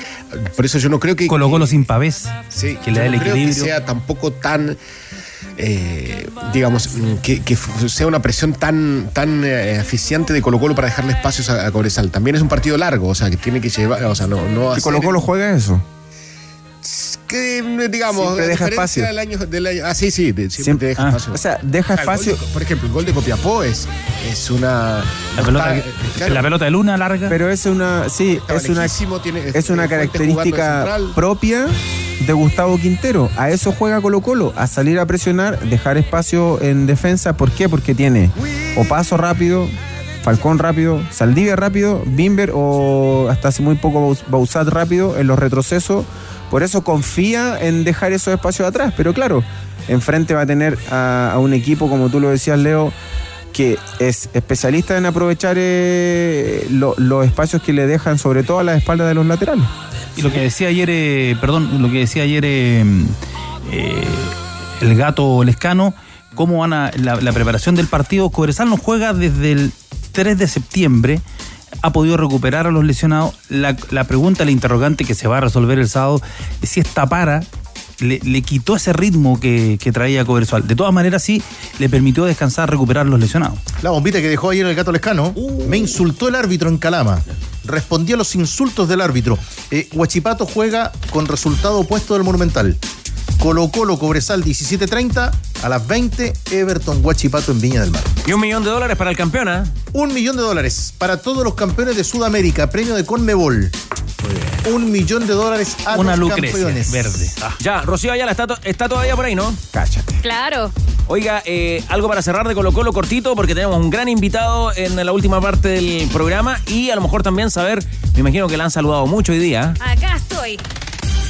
Speaker 13: por eso yo no creo que.
Speaker 12: Colo Colo sin pavés.
Speaker 13: Sí, que le da el no creo que sea tampoco tan. Eh, digamos, que, sea una presión tan, tan eh, eficiente de Colo Colo para dejarle espacios a, Cobresal. También es un partido largo, o sea, que tiene que llevar, o sea, no, no
Speaker 6: Colo Colo juega eso?
Speaker 13: Que digamos
Speaker 6: siempre deja espacio.
Speaker 13: del año, ah sí sí siempre, deja
Speaker 6: ah,
Speaker 13: espacio.
Speaker 6: o sea deja espacio.
Speaker 13: por ejemplo el gol de Copiapó es es una
Speaker 12: la pelota, la pelota de luna larga.
Speaker 6: Pero es una sí es una es una característica propia de Gustavo Quintero. A eso juega Colo Colo a salir a presionar dejar espacio en defensa. ¿por qué? porque tiene o paso rápido Falcón rápido, Saldivia rápido, Bimber o hasta hace muy poco Bausat rápido en los retrocesos. Por eso confía en dejar esos espacios atrás. Pero claro, enfrente va a tener a, un equipo, como tú lo decías, Leo, que es especialista en aprovechar eh, los espacios que le dejan, sobre todo a la espalda de los laterales.
Speaker 12: Y lo que decía ayer, eh, perdón, lo que decía ayer eh, el gato Lescano, cómo van a la, preparación del partido. Cobresal no juega desde el 3 de septiembre ha podido recuperar a los lesionados. La, pregunta, la interrogante que se va a resolver el sábado es si esta para le, quitó ese ritmo que, traía Cobersual. De todas maneras, sí, le permitió descansar, recuperar a los lesionados.
Speaker 11: La bombita que dejó ayer el gato Lescano, uh. me insultó el árbitro en Calama. Respondió a los insultos del árbitro. Eh, Huachipato juega con resultado opuesto del Monumental. Colo Colo Cobresal 17.30 a las 20 Everton Huachipato en Viña del Mar.
Speaker 1: Y un millón de dólares para el campeón, ¿eh?
Speaker 11: Un millón de dólares para todos los campeones de Sudamérica, premio de Conmebol. Un millón de dólares a
Speaker 1: Una
Speaker 11: los
Speaker 1: campeones. verde. Ah. Ya, Rocío Ayala está, está todavía por ahí, ¿no?
Speaker 11: Cáchate.
Speaker 18: Claro.
Speaker 1: Oiga, eh, algo para cerrar de Colo Colo cortito, porque tenemos un gran invitado en la última parte del programa y a lo mejor también saber, me imagino que le han saludado mucho hoy día.
Speaker 18: Acá estoy.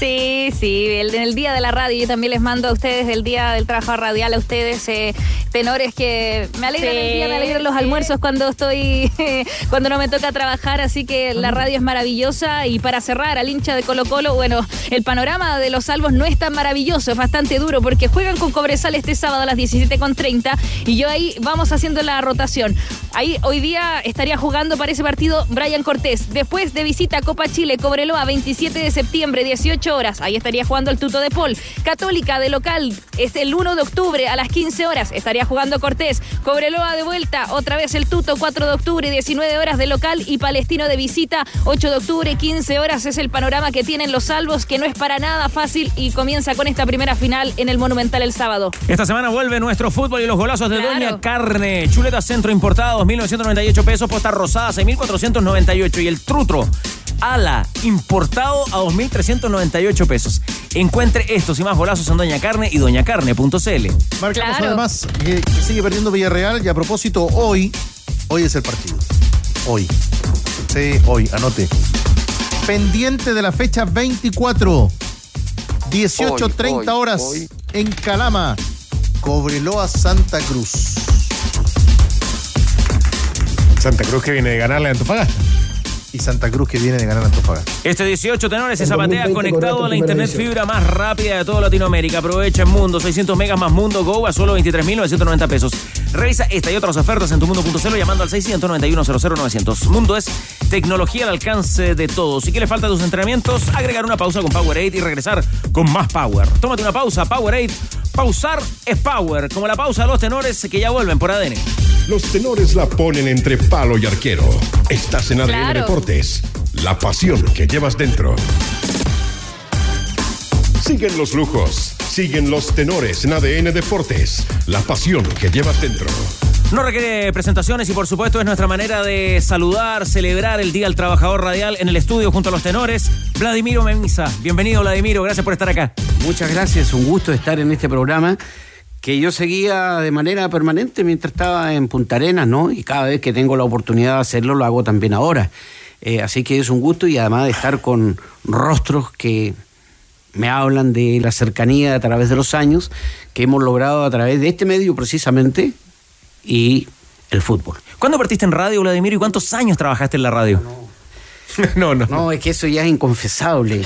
Speaker 18: Sí, sí, el, en el día de la radio. Yo también les mando a ustedes el día del trabajo radial a ustedes eh, tenores que me alegran el día, me alegran los almuerzos cuando estoy <laughs> cuando no me toca trabajar, así que la radio es maravillosa. Y para cerrar al hincha de Colo Colo, bueno, el panorama de los salvos no es tan maravilloso, es bastante duro porque juegan con Cobresal este sábado a las 17.30 y yo ahí vamos haciendo la rotación. Ahí hoy día estaría jugando para ese partido Brian Cortés. Después de visita a Copa Chile, Cobreloa, 27 de septiembre, 18 horas. Ahí estaría jugando el tuto de Paul. Católica de local es el 1 de octubre a las 15 horas. Estaría jugando Cortés. Cobreloa de vuelta. Otra vez el tuto 4 de octubre, 19 horas de local. Y Palestino de visita 8 de octubre, 15 horas. Es el panorama que tienen los salvos, que no es para nada fácil y comienza con esta primera final en el Monumental el sábado.
Speaker 1: Esta semana vuelve nuestro fútbol y los golazos de Doña Carne. Chuleta Centro importados, 1.998 pesos. Posta rosada, 6.498. Y el trutro ala importado a 2.398 pesos. Encuentre estos y más bolazos en Doña Carne y doñacarne.cl.
Speaker 11: Marcamos además que, sigue perdiendo Villarreal y a propósito, hoy, hoy es el partido. Hoy. Sí, hoy, anote. Pendiente de la fecha 24. 18.30 horas en Calama. Cobreloa Santa Cruz.
Speaker 13: Santa Cruz que viene de ganarle a Antofagasta
Speaker 11: y Santa Cruz que viene de ganar Antofagasta.
Speaker 1: Este 18 tenores se zapatea conectado a la internet fibra más rápida de toda Latinoamérica. Aprovecha en Mundo, 600 megas más Mundo Go a solo 23.990 pesos. Revisa esta y otras ofertas en tu mundo.cl llamando al 691-00900. Mundo es tecnología al alcance de todos. Si quieres falta tus entrenamientos, agregar una pausa con Powerade y regresar con más Power. Tómate una pausa, Powerade. Pausar es Power, como la pausa de los tenores que ya vuelven por ADN.
Speaker 9: Los tenores la ponen entre palo y arquero. Estás en ADN Deportes. La pasión que llevas dentro. Siguen los lujos. Siguen los tenores en ADN Deportes. La pasión que llevas dentro.
Speaker 1: No requiere presentaciones y por supuesto es nuestra manera de saludar, celebrar el Día del Trabajador Radial en el estudio junto a los tenores. Vladimiro Memisa, bienvenido Vladimiro, gracias por estar acá.
Speaker 20: Muchas gracias, un gusto estar en este programa que yo seguía de manera permanente mientras estaba en Punta Arenas, ¿no? Y cada vez que tengo la oportunidad de hacerlo, lo hago también ahora. Eh, así que es un gusto y además de estar con rostros que me hablan de la cercanía a través de los años que hemos logrado a través de este medio precisamente y el fútbol.
Speaker 1: ¿Cuándo partiste en radio, Vladimir, y cuántos años trabajaste en la radio?
Speaker 20: No, <laughs> no. No, es que eso ya es inconfesable.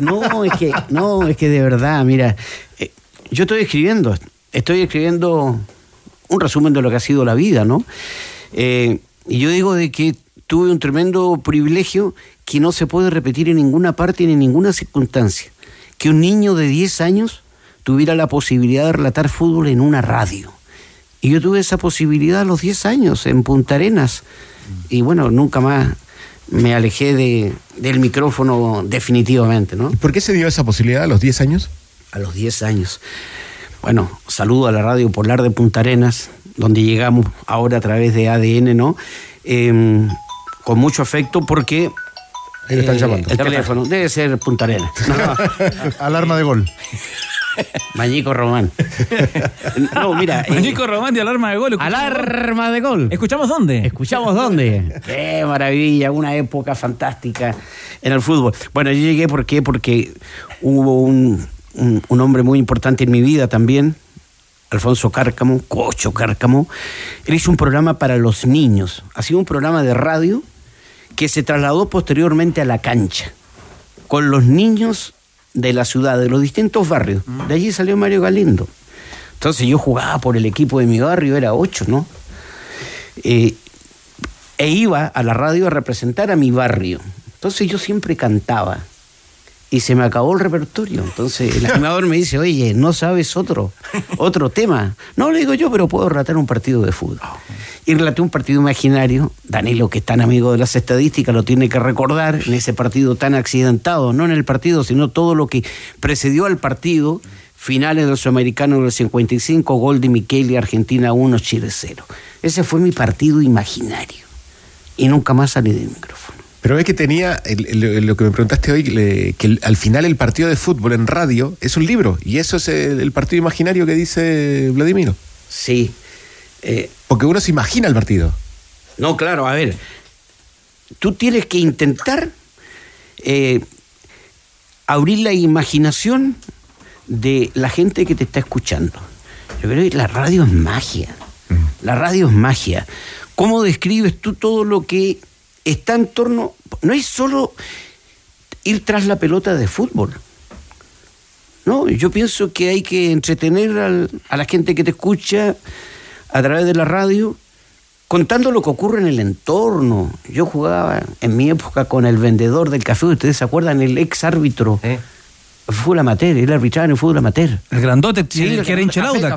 Speaker 20: no, es que, no, es que de verdad, mira, eh, yo estoy escribiendo, estoy escribiendo un resumen de lo que ha sido la vida, ¿no? Eh, y yo digo de que tuve un tremendo privilegio que no se puede repetir en ninguna parte ni en ninguna circunstancia. Que un niño de 10 años tuviera la posibilidad de relatar fútbol en una radio. Y yo tuve esa posibilidad a los 10 años en Punta Arenas. Y bueno, nunca más me alejé de, del micrófono definitivamente, ¿no?
Speaker 13: ¿Por qué se dio esa posibilidad a los 10 años?
Speaker 20: a los 10 años. Bueno, saludo a la radio Polar de Punta Arenas, donde llegamos ahora a través de ADN, ¿no? Em, con mucho afecto porque...
Speaker 13: Ahí están
Speaker 20: eh,
Speaker 13: llamando.
Speaker 20: El teléfono debe ser Punta Arenas. <laughs>
Speaker 11: Alarma de gol. <laughs>
Speaker 20: Mañico Román. No, mira. eh,
Speaker 12: Nico Román de alarma de gol.
Speaker 20: Alarma de gol.
Speaker 1: ¿Escuchamos dónde?
Speaker 20: ¿Escuchamos dónde? Qué maravilla, una época fantástica en el fútbol. Bueno, yo llegué ¿por qué? porque hubo un, un- un hombre muy importante en mi vida también, Alfonso Cárcamo, Cocho Cárcamo. Él hizo un programa para los niños. Ha sido un programa de radio que se trasladó posteriormente a la cancha con los niños de la ciudad, de los distintos barrios. De allí salió Mario Galindo. Entonces yo jugaba por el equipo de mi barrio, era ocho, ¿no? Eh, e iba a la radio a representar a mi barrio. Entonces yo siempre cantaba. Y se me acabó el repertorio. Entonces el animador me dice, oye, ¿no sabes otro, otro tema? No, le digo yo, pero puedo relatar un partido de fútbol. Y relaté un partido imaginario. Danilo, que es tan amigo de las estadísticas, lo tiene que recordar en ese partido tan accidentado. No en el partido, sino todo lo que precedió al partido. Finales del Sudamericano del 55, gol de Micheli, Argentina 1, Chile 0. Ese fue mi partido imaginario. Y nunca más salí del micrófono.
Speaker 13: Pero ves que tenía, el- el- lo que me preguntaste hoy, le- que el- al final el partido de fútbol en radio es un libro. Y eso es el, el partido imaginario que dice Vladimiro.
Speaker 20: Sí. eh,
Speaker 13: Porque uno se imagina el partido.
Speaker 20: No, claro, a ver. Tú tienes que intentar eh, abrir la imaginación de la gente que te está escuchando. Yo creo que la radio es magia. La radio es magia. ¿Cómo describes tú todo lo que está en torno? No es solo ir tras la pelota de fútbol. No, yo pienso que hay que entretener al- a la gente que te escucha a través de la radio, contando lo que ocurre en el entorno. Yo jugaba en mi época con el vendedor del café, ustedes se acuerdan, el ex árbitro. Fútbol amateur, él arbitraba en el fútbol amateur.
Speaker 12: El grandote,
Speaker 20: Sí,
Speaker 12: el,
Speaker 20: el
Speaker 12: que era hincha Lauda.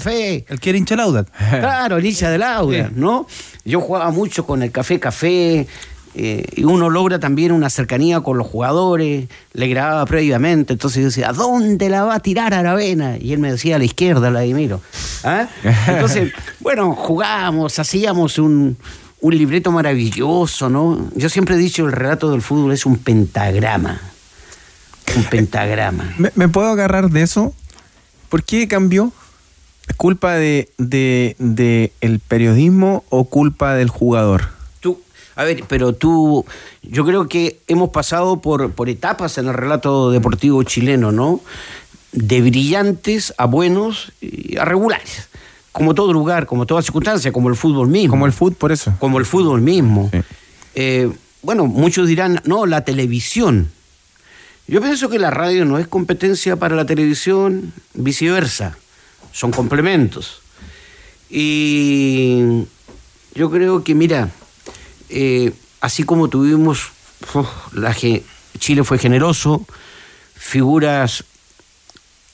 Speaker 12: El que era hincha Lauda.
Speaker 20: Claro, el hincha del Auda, ¿no? Yo jugaba mucho con el Café Café, eh, y uno logra también una cercanía con los jugadores, le grababa previamente, entonces yo decía, ¿a dónde la va a tirar Aravena? Y él me decía, a la izquierda, Vladimiro. ¿Ah? Entonces, <laughs> bueno, jugábamos, hacíamos un, un libreto maravilloso, ¿no? Yo siempre he dicho, el relato del fútbol es un pentagrama. Un pentagrama. <laughs>
Speaker 6: ¿Me, me puedo agarrar de eso? ¿Por qué cambió? ¿Es culpa de, de, de el periodismo o culpa del jugador?
Speaker 20: A ver, pero tú, yo creo que hemos pasado por, por etapas en el relato deportivo chileno, ¿no? De brillantes a buenos y a regulares. Como todo lugar, como toda circunstancia, como el fútbol mismo.
Speaker 6: Como el fútbol, por eso.
Speaker 20: Como el fútbol mismo. Eh, bueno, muchos dirán, no, la televisión. Yo pienso que la radio no es competencia para la televisión, viceversa. Son complementos. Y yo creo que, mira, eh, así como tuvimos, la ge- Chile fue generoso, figuras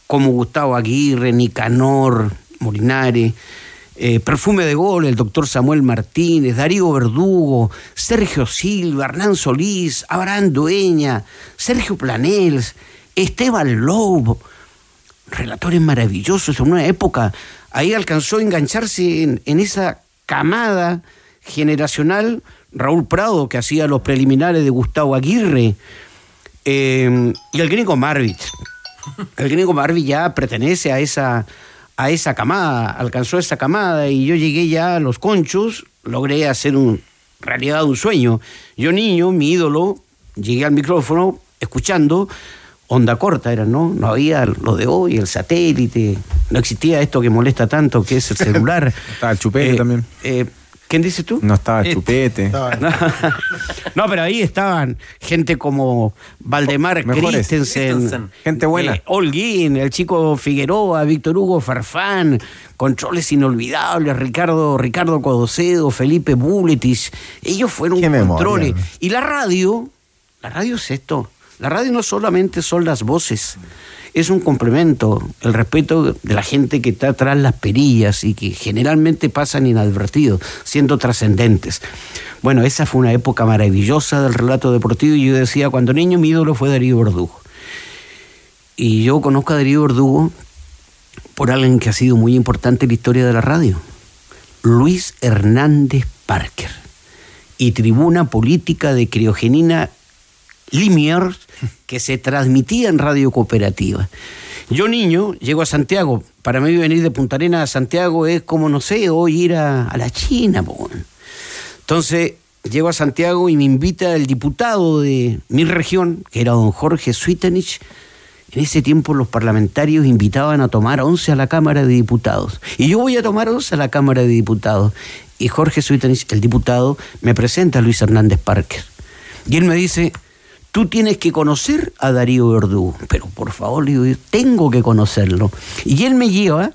Speaker 20: como Gustavo Aguirre, Nicanor, Molinari, eh, Perfume de Gol, el doctor Samuel Martínez, Darío Verdugo, Sergio Silva, Hernán Solís, Abraham Dueña, Sergio Planels, Esteban Lobo, relatores maravillosos en una época. Ahí alcanzó a engancharse en, en esa camada generacional Raúl Prado, que hacía los preliminares de Gustavo Aguirre, eh, y el gringo Marvit. El gringo Marvit ya pertenece a esa, a esa camada, alcanzó esa camada, y yo llegué ya a los conchos, logré hacer un realidad un sueño. Yo niño, mi ídolo, llegué al micrófono escuchando onda corta era, ¿no? No había lo de hoy, el satélite, no existía esto que molesta tanto, que es el celular. <laughs>
Speaker 6: Estaba el chupete
Speaker 20: Eh,
Speaker 6: también.
Speaker 20: eh, ¿Quién dices tú?
Speaker 6: No estaba
Speaker 20: Eh,
Speaker 6: chupete. <laughs>
Speaker 20: no, pero ahí estaban gente como Valdemar
Speaker 6: Mejores.
Speaker 20: Christensen,
Speaker 6: Christensen. Gente buena.
Speaker 20: eh, Holguín, el chico Figueroa, Víctor Hugo Farfán, controles inolvidables, Ricardo, Ricardo Codocedo, Felipe Buletis. Ellos fueron controles. Y la radio, la radio es esto. La radio no solamente son las voces, es un complemento, el respeto de la gente que está atrás las perillas y que generalmente pasan inadvertidos, siendo trascendentes. Bueno, esa fue una época maravillosa del relato deportivo y yo decía, cuando niño mi ídolo fue Darío Verdugo. Y yo conozco a Darío Verdugo por alguien que ha sido muy importante en la historia de la radio, Luis Hernández Parker y tribuna política de criogenina Limiers que se transmitía en Radio Cooperativa. Yo niño llego a Santiago. Para mí venir de Punta Arenas a Santiago es como, no sé, hoy ir a, a la China. po. Entonces llego a Santiago y me invita el diputado de mi región, que era don Jorge Suitenich. En ese tiempo los parlamentarios invitaban a tomar once a la Cámara de Diputados. Y yo voy a tomar once a la Cámara de Diputados. Y Jorge Suitenich, el diputado, me presenta a Luis Hernández Parker. Y él me dice, tú tienes que conocer a Darío Verdugo. Pero por favor, digo, yo tengo que conocerlo. Y él me lleva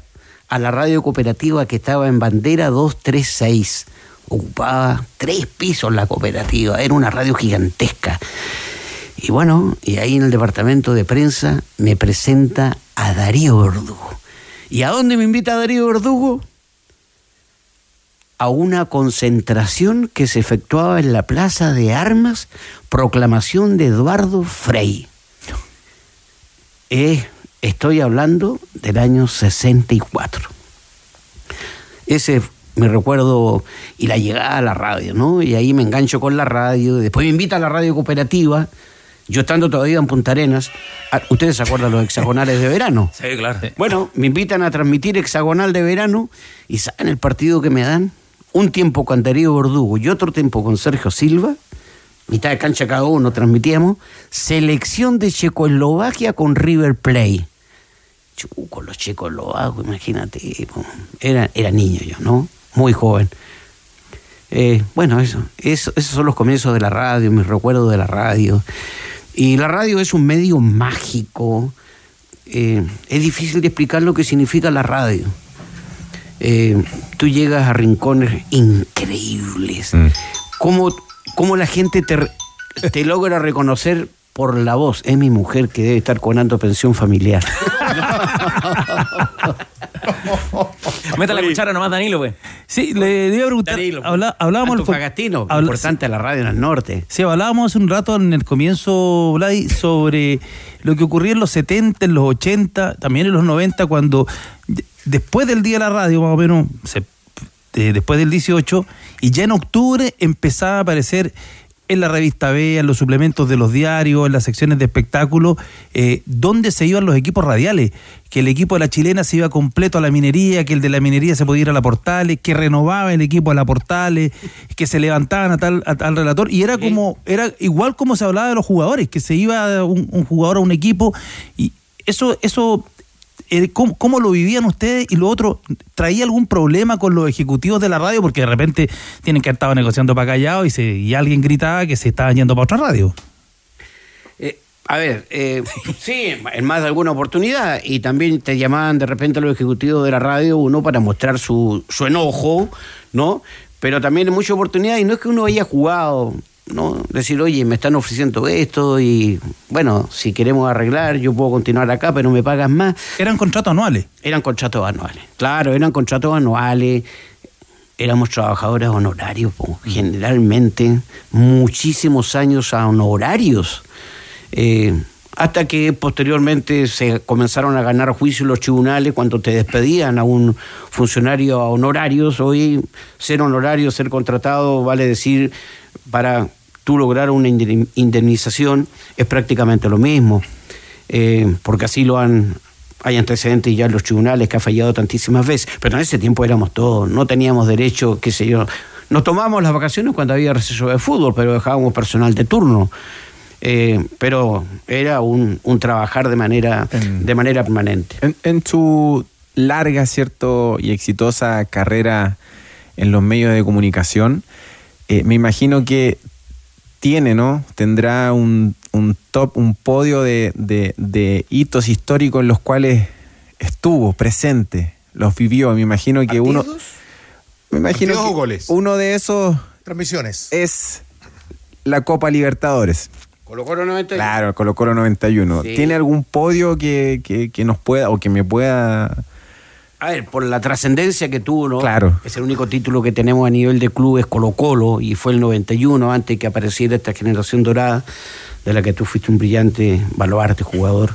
Speaker 20: a la radio cooperativa que estaba en bandera 236. Ocupaba tres pisos la cooperativa, era una radio gigantesca. Y bueno, y ahí en el departamento de prensa me presenta a Darío Verdugo. ¿Y a dónde me invita Darío Verdugo? A una concentración que se efectuaba en la Plaza de Armas, proclamación de Eduardo Frei. Eh, estoy hablando del año 64. Ese me recuerdo, y la llegada a la radio, ¿no? Y ahí me engancho con la radio, después me invita a la radio cooperativa, yo estando todavía en Punta Arenas, ah, ¿ustedes se acuerdan los hexagonales de verano?
Speaker 1: Sí, claro.
Speaker 20: Bueno, me invitan a transmitir hexagonal de verano y ¿saben el partido que me dan? Un tiempo con Darío Verdugo y otro tiempo con Sergio Silva, mitad de cancha cada uno transmitíamos, selección de Checoslovaquia con River Play. Chu, con los checoslovacos, imagínate, era, era niño yo, ¿no? Muy joven. Eh, bueno, eso, eso, esos son los comienzos de la radio, mis recuerdos de la radio. Y la radio es un medio mágico. Eh, es difícil de explicar lo que significa la radio. Eh, tú llegas a rincones increíbles. ¿Cómo, cómo la gente te, logra reconocer por la voz? Es mi mujer que debe estar conando pensión familiar. <laughs>
Speaker 1: Meta la cuchara nomás, Danilo, pues.
Speaker 12: Sí, le, iba a preguntar. habla- hablábamos
Speaker 20: Antofagastino,
Speaker 12: habla-
Speaker 20: importante la radio en el norte.
Speaker 12: Sí, hablábamos hace un rato en el comienzo, Vladi, sobre lo que ocurrió en los 70, en los 80, también en los 90, cuando después del Día de la Radio, más o menos, se- de- después del 18, y ya en octubre empezaba a aparecer en la revista B, en los suplementos de los diarios, en las secciones de espectáculos, eh, dónde se iban los equipos radiales, que el equipo de la chilena se iba completo a la minería, que el de la minería se podía ir a la Portales, que renovaba el equipo a la Portales, que se levantaban a tal, a tal relator, y era como, era igual como se hablaba de los jugadores, que se iba un, un jugador a un equipo, y eso, eso eh, ¿cómo, cómo lo vivían ustedes? Y lo otro, ¿traía algún problema con los ejecutivos de la radio? Porque de repente tienen que haber estado negociando para callado y alguien gritaba que se estaban yendo para otra radio.
Speaker 20: Eh, a ver, eh, sí, en más de alguna oportunidad. Y también te llamaban de repente los ejecutivos de la radio, uno para mostrar su, su enojo, ¿no? Pero también en muchas oportunidades, y no es que uno haya jugado, ¿no? Decir, oye, me están ofreciendo esto y, bueno, si queremos arreglar, yo puedo continuar acá, pero me pagas más.
Speaker 12: ¿Eran contratos anuales?
Speaker 20: Eran contratos anuales, claro, eran contratos anuales. Éramos trabajadores honorarios, po, generalmente, muchísimos años a honorarios. Eh, hasta que posteriormente se comenzaron a ganar juicios los tribunales cuando te despedían a un funcionario a honorarios. Hoy ser honorario, ser contratado, vale decir, para tú lograr una indemni- indemnización es prácticamente lo mismo, Eh, porque así lo han... Hay antecedentes ya en los tribunales que ha fallado tantísimas veces, pero en ese tiempo éramos todos, no teníamos derecho, qué sé yo. Nos tomábamos las vacaciones cuando había receso de fútbol, pero dejábamos personal de turno. Eh, pero era un, un trabajar de manera, de manera permanente.
Speaker 21: En, en su larga, cierto, y exitosa carrera en los medios de comunicación, eh, me imagino que tiene, ¿no? Tendrá un, un top, un podio de, de- de hitos históricos en los cuales estuvo presente, los vivió. Me imagino que uno. Me imagino
Speaker 11: ¿Partidos
Speaker 21: que
Speaker 11: goles?
Speaker 21: uno de esos
Speaker 11: Transmisiones.
Speaker 21: es la Copa Libertadores.
Speaker 20: Colo Colo 91.
Speaker 21: Claro, Colo Colo 91.
Speaker 20: Sí.
Speaker 21: ¿Tiene algún podio que, que- que nos pueda o que me pueda...
Speaker 20: A ver, por la trascendencia que tuvo, ¿no?
Speaker 21: Claro.
Speaker 20: Es el único título que tenemos a nivel de clubes Colo Colo y fue el 91 antes que apareciera esta generación dorada de la que tú fuiste un brillante baluarte jugador.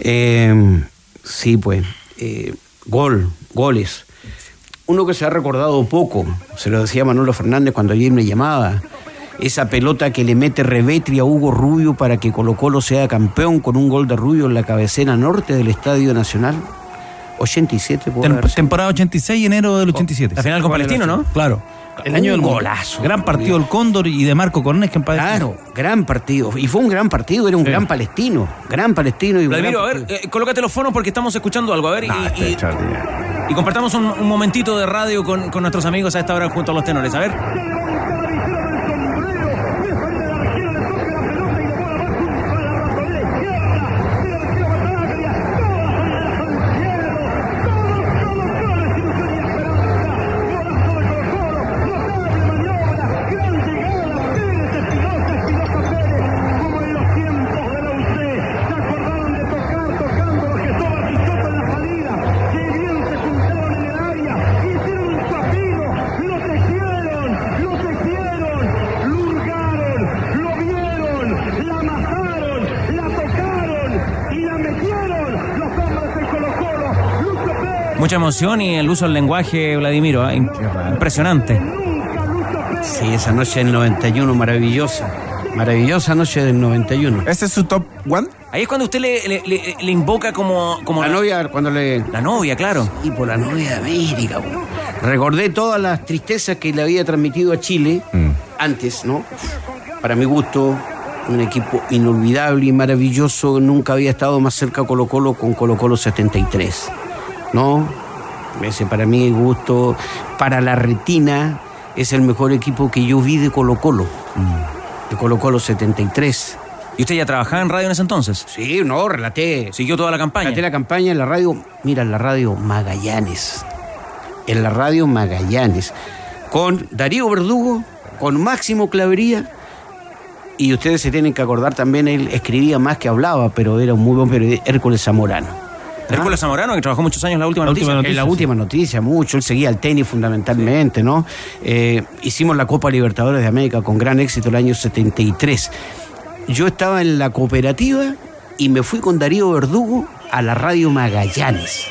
Speaker 20: Eh, sí, pues, eh, gol, goles. Uno que se ha recordado poco, se lo decía Manolo Fernández cuando ayer me llamaba, esa pelota que le mete Revetri a Hugo Rubio para que Colo Colo sea campeón con un gol de Rubio en la cabecera norte del Estadio Nacional. 87, puede
Speaker 12: Tem- temporada 86, enero del 87.
Speaker 1: La final con Palestino, ¿no?
Speaker 12: Claro. El año
Speaker 20: Un
Speaker 12: del
Speaker 20: golazo.
Speaker 12: Gran partido del Cóndor y de Marco Cornés que empadre-
Speaker 20: Claro, gran partido. Y fue un gran partido, era un gran palestino. Gran palestino y
Speaker 1: a ver, eh, colócate los fonos porque estamos escuchando algo. A ver, y- y, y compartamos un, un momentito de radio con, con nuestros amigos a esta hora junto a los tenores. A ver. Mucha emoción y el uso del lenguaje, Vladimiro. ¿eh? Impresionante.
Speaker 20: Sí, esa noche del 91 maravillosa. Maravillosa noche del 91.
Speaker 21: ¿Ese es su top one?
Speaker 1: Ahí es cuando usted le, le- le- le invoca como, como
Speaker 20: La novia, cuando le.
Speaker 1: La novia, claro.
Speaker 20: Y por la novia de América. Recordé todas las tristezas que le había transmitido a Chile antes, ¿no? Para mi gusto, un equipo inolvidable y maravilloso. Nunca había estado más cerca Colo Colo con Colo Colo 73, ¿no? Ese para mi gusto, para la retina, es el mejor equipo que yo vi de Colo Colo. De Colo Colo 73.
Speaker 1: ¿Y usted ya trabajaba en radio en ese entonces?
Speaker 20: Sí, no, relaté.
Speaker 1: ¿Siguió toda la campaña?
Speaker 20: Relaté la campaña en la radio, mira, en la radio Magallanes. En la radio Magallanes. Con Darío Verdugo, con Máximo Clavería. Y ustedes se tienen que acordar también, él escribía más que hablaba, pero era un muy buen periodista, Hércules Zamorano.
Speaker 1: Hércules Zamorano, que trabajó muchos años en la última noticia.
Speaker 20: En la última noticia, mucho. Él seguía el tenis fundamentalmente, ¿no? Eh, hicimos la Copa Libertadores de América con gran éxito el año 73. Yo estaba en la cooperativa y me fui con Darío Verdugo a la radio Magallanes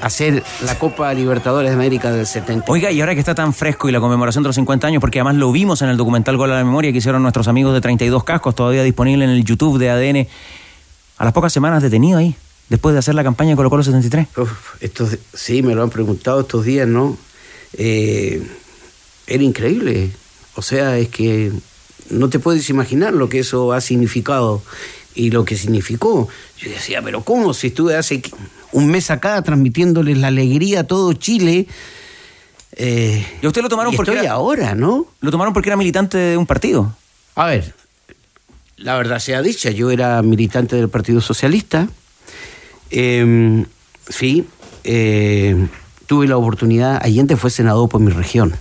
Speaker 20: a hacer la Copa Libertadores de América del 70.
Speaker 1: Oiga, y ahora que está tan fresco y la conmemoración de los 50 años, porque además lo vimos en el documental Gol a la Memoria que hicieron nuestros amigos de 32 Cascos, todavía disponible en el YouTube de ADN, a las pocas semanas detenido ahí, después de hacer la campaña de Colo Colo 73.
Speaker 20: Uf, estos, sí, me lo han preguntado estos días, ¿no? Eh, era increíble. O sea, es que no te puedes imaginar lo que eso ha significado y lo que significó. Yo decía, pero ¿cómo? Si estuve hace un mes acá transmitiéndoles la alegría a todo Chile. Eh,
Speaker 1: y usted lo tomaron
Speaker 20: y
Speaker 1: porque
Speaker 20: estoy
Speaker 1: era-
Speaker 20: ahora, ¿no?
Speaker 1: Lo tomaron porque era militante de un partido.
Speaker 20: A ver, la verdad sea dicha, yo era militante del Partido Socialista. Eh, sí, eh, tuve la oportunidad, Allende fue senador por mi región.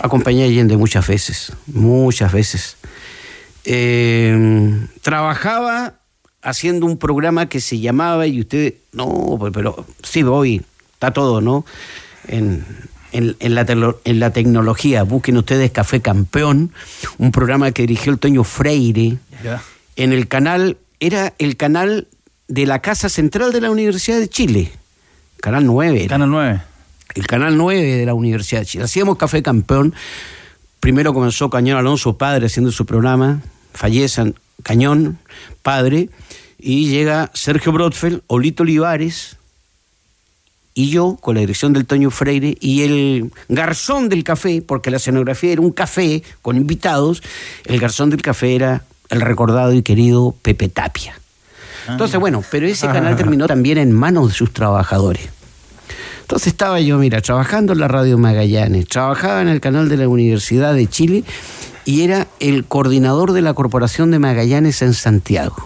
Speaker 20: Acompañé a Allende muchas veces, muchas veces. Eh, trabajaba haciendo un programa que se llamaba, y usted, no, pero, sí, voy, está todo, ¿no? En, en- en la, telo- en la tecnología, busquen ustedes Café Campeón, un programa que dirigió el Toño Freire, en el canal, era el canal de la Casa Central de la Universidad de Chile, Canal 9. era.
Speaker 12: Canal 9.
Speaker 20: El Canal 9 de la Universidad de Chile. Hacíamos Café Campeón. Primero comenzó Cañón Alonso, padre, haciendo su programa. Fallece Cañón, padre. Y llega Sergio Brodfeld, Olito Olivares y yo, con la dirección del Toño Freire, y el garzón del café, porque la escenografía era un café con invitados, el garzón del café era el recordado y querido Pepe Tapia. Entonces, bueno, pero ese <laughs> canal terminó también en manos de sus trabajadores. Entonces estaba yo, mira, trabajando en la radio Magallanes, trabajaba en el canal de la Universidad de Chile y era el coordinador de la Corporación de Magallanes en Santiago.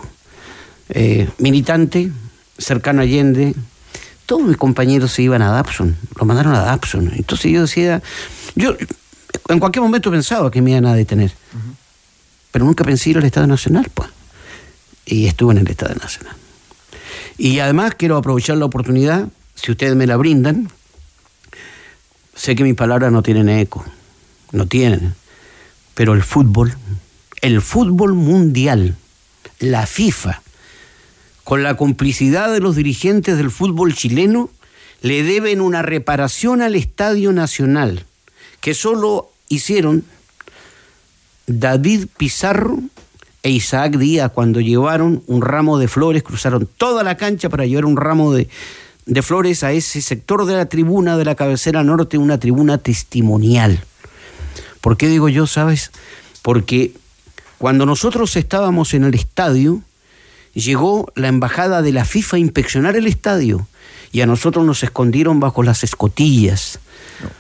Speaker 20: Eh, militante, cercano a Allende, todos mis compañeros se iban a Dapson, lo mandaron a Dapson. Entonces yo decía, yo en cualquier momento pensaba que me iban a detener, pero nunca pensé ir al Estado Nacional, pues. Y estuve en el Estado Nacional. Y además quiero aprovechar la oportunidad, si ustedes me la brindan, sé que mis palabras no tienen eco, no tienen, pero el fútbol, el fútbol mundial, la FIFA, con la complicidad de los dirigentes del fútbol chileno, le deben una reparación al Estadio Nacional, que solo hicieron David Pizarro e Isaac Díaz, cuando llevaron un ramo de flores, cruzaron toda la cancha para llevar un ramo de, de flores a ese sector de la tribuna de la cabecera norte, una tribuna testimonial. ¿Por qué digo yo, sabes? Porque cuando nosotros estábamos en el estadio, llegó la embajada de la FIFA a inspeccionar el estadio y a nosotros nos escondieron bajo las escotillas,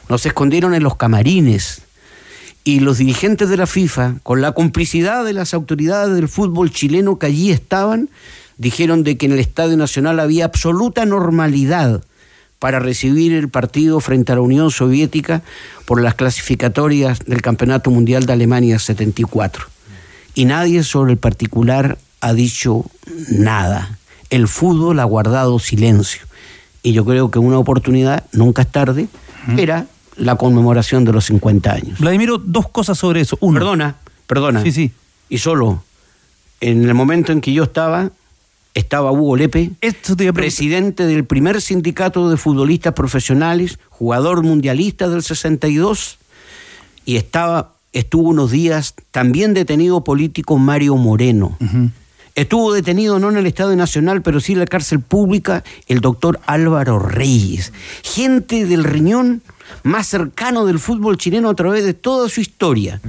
Speaker 20: nos escondieron en los camarines. Y los dirigentes de la FIFA, con la complicidad de las autoridades del fútbol chileno que allí estaban, dijeron de que en el Estadio Nacional había absoluta normalidad para recibir el partido frente a la Unión Soviética por las clasificatorias del Campeonato Mundial de Alemania 74. Y nadie sobre el particular ha dicho nada. El fútbol ha guardado silencio. Y yo creo que una oportunidad, nunca es tarde, era la conmemoración de los 50 años.
Speaker 12: Vladimiro, dos cosas sobre eso. Uno.
Speaker 20: Perdona, perdona.
Speaker 12: Sí, sí.
Speaker 20: Y solo, en el momento en que yo estaba, estaba Hugo Lepe, presidente del primer sindicato de futbolistas profesionales, jugador mundialista del 62, y estaba, estuvo unos días también detenido político Mario Moreno. Estuvo detenido no en el Estado Nacional, pero sí en la cárcel pública, el doctor Álvaro Reyes. Gente del riñón más cercano del fútbol chileno a través de toda su historia.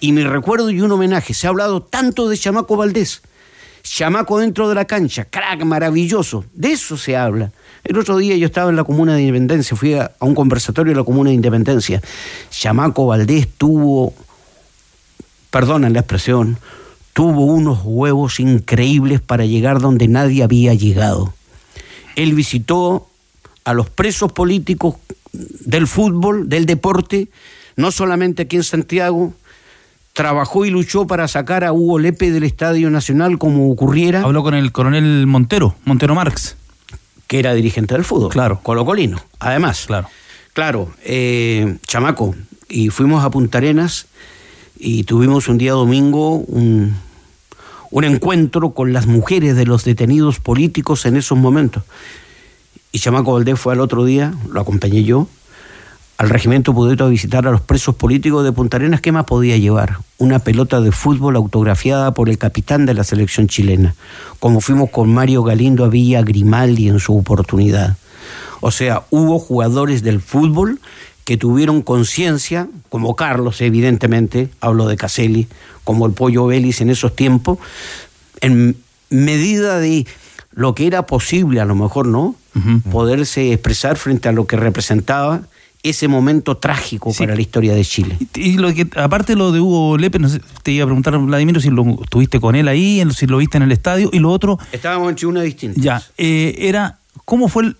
Speaker 20: Y mi recuerdo y un homenaje. Se ha hablado tanto de Chamaco Valdés. Chamaco dentro de la cancha, crack, maravilloso. De eso se habla. El otro día yo estaba en la Comuna de Independencia, fui a, a un conversatorio de la Comuna de Independencia. Chamaco Valdés tuvo, perdonen la expresión, tuvo unos huevos increíbles para llegar donde nadie había llegado. Él visitó a los presos políticos del fútbol, del deporte, no solamente aquí en Santiago, trabajó y luchó para sacar a Hugo Lepe del Estadio Nacional como ocurriera.
Speaker 12: Habló con el coronel Montero, Montero Marx.
Speaker 20: Que era dirigente del fútbol.
Speaker 12: Claro.
Speaker 20: Colocolino, además.
Speaker 12: Claro.
Speaker 20: Claro, eh, chamaco. Y fuimos a Punta Arenas y tuvimos un día domingo un, un encuentro con las mujeres de los detenidos políticos en esos momentos. Y Chamaco Valdés fue al otro día, lo acompañé yo, al regimiento Pudeto a visitar a los presos políticos de Punta Arenas. ¿Qué más podía llevar? Una pelota de fútbol autografiada por el capitán de la selección chilena, como fuimos con Mario Galindo a Villa Grimaldi en su oportunidad. O sea, hubo jugadores del fútbol que tuvieron conciencia, como Carlos, evidentemente, hablo de Caselli, como el Pollo Vélez en esos tiempos, en medida de lo que era posible, a lo mejor, ¿no? Poderse expresar frente a lo que representaba ese momento trágico para la historia de Chile.
Speaker 12: Y lo que, aparte lo de Hugo Lepe, no sé, te iba a preguntar, Vladimiro, si lo estuviste con él ahí, si lo viste en el estadio, y lo otro...
Speaker 20: Estábamos en tribuna distinta.
Speaker 12: Ya, eh, era, ¿cómo fue el,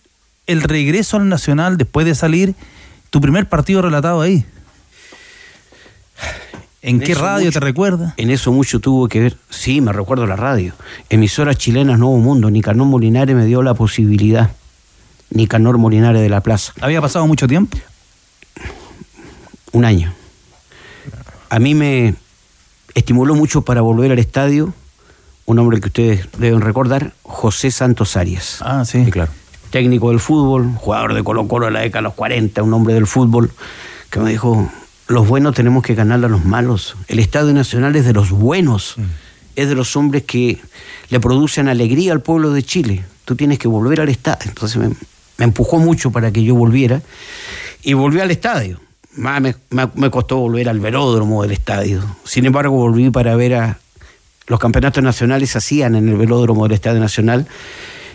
Speaker 12: el regreso al Nacional después de salir tu primer partido relatado ahí? ¿En, qué radio
Speaker 20: mucho-
Speaker 12: te recuerda?
Speaker 20: En eso mucho tuvo que ver. Sí, me recuerdo la radio. Emisoras chilenas Nuevo Mundo. Nicanor Molinares me dio la posibilidad. Nicanor Molinares de la Plaza.
Speaker 12: ¿Había pasado mucho tiempo?
Speaker 20: Un año. A mí me estimuló mucho para volver al estadio un hombre que ustedes deben recordar, José Santos Arias.
Speaker 12: Ah, sí.
Speaker 20: claro. Técnico del fútbol, jugador de Colo Colo de la década de los 40, un hombre del fútbol, que me dijo, los buenos tenemos que ganarle a los malos. El Estadio Nacional es de los buenos, es de los hombres que le producen alegría al pueblo de Chile. Tú tienes que volver al estadio. Entonces me, me empujó mucho para que yo volviera y volví al estadio. Más me, me- me costó volver al velódromo del estadio. Sin embargo, volví para ver a los campeonatos nacionales se hacían en el velódromo del Estadio Nacional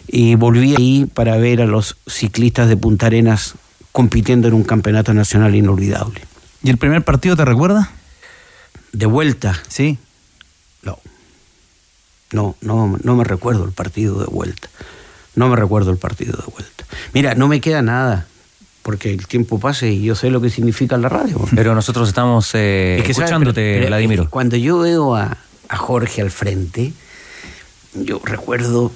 Speaker 20: y volví ahí para ver a los ciclistas de Punta Arenas compitiendo en un campeonato nacional inolvidable.
Speaker 12: ¿Y el primer partido te recuerda?
Speaker 20: De vuelta.
Speaker 12: Sí.
Speaker 20: No. No, no, no me recuerdo el partido de vuelta. No me recuerdo el partido de vuelta. Mira, no me queda nada, porque el tiempo pasa y yo sé lo que significa la radio. <laughs>
Speaker 1: Pero nosotros estamos eh,
Speaker 20: Es que, ¿sabes?
Speaker 1: escuchándote,
Speaker 20: Pero- pero
Speaker 1: Vladimiro.
Speaker 20: Cuando yo veo a, a Jorge al frente, yo recuerdo,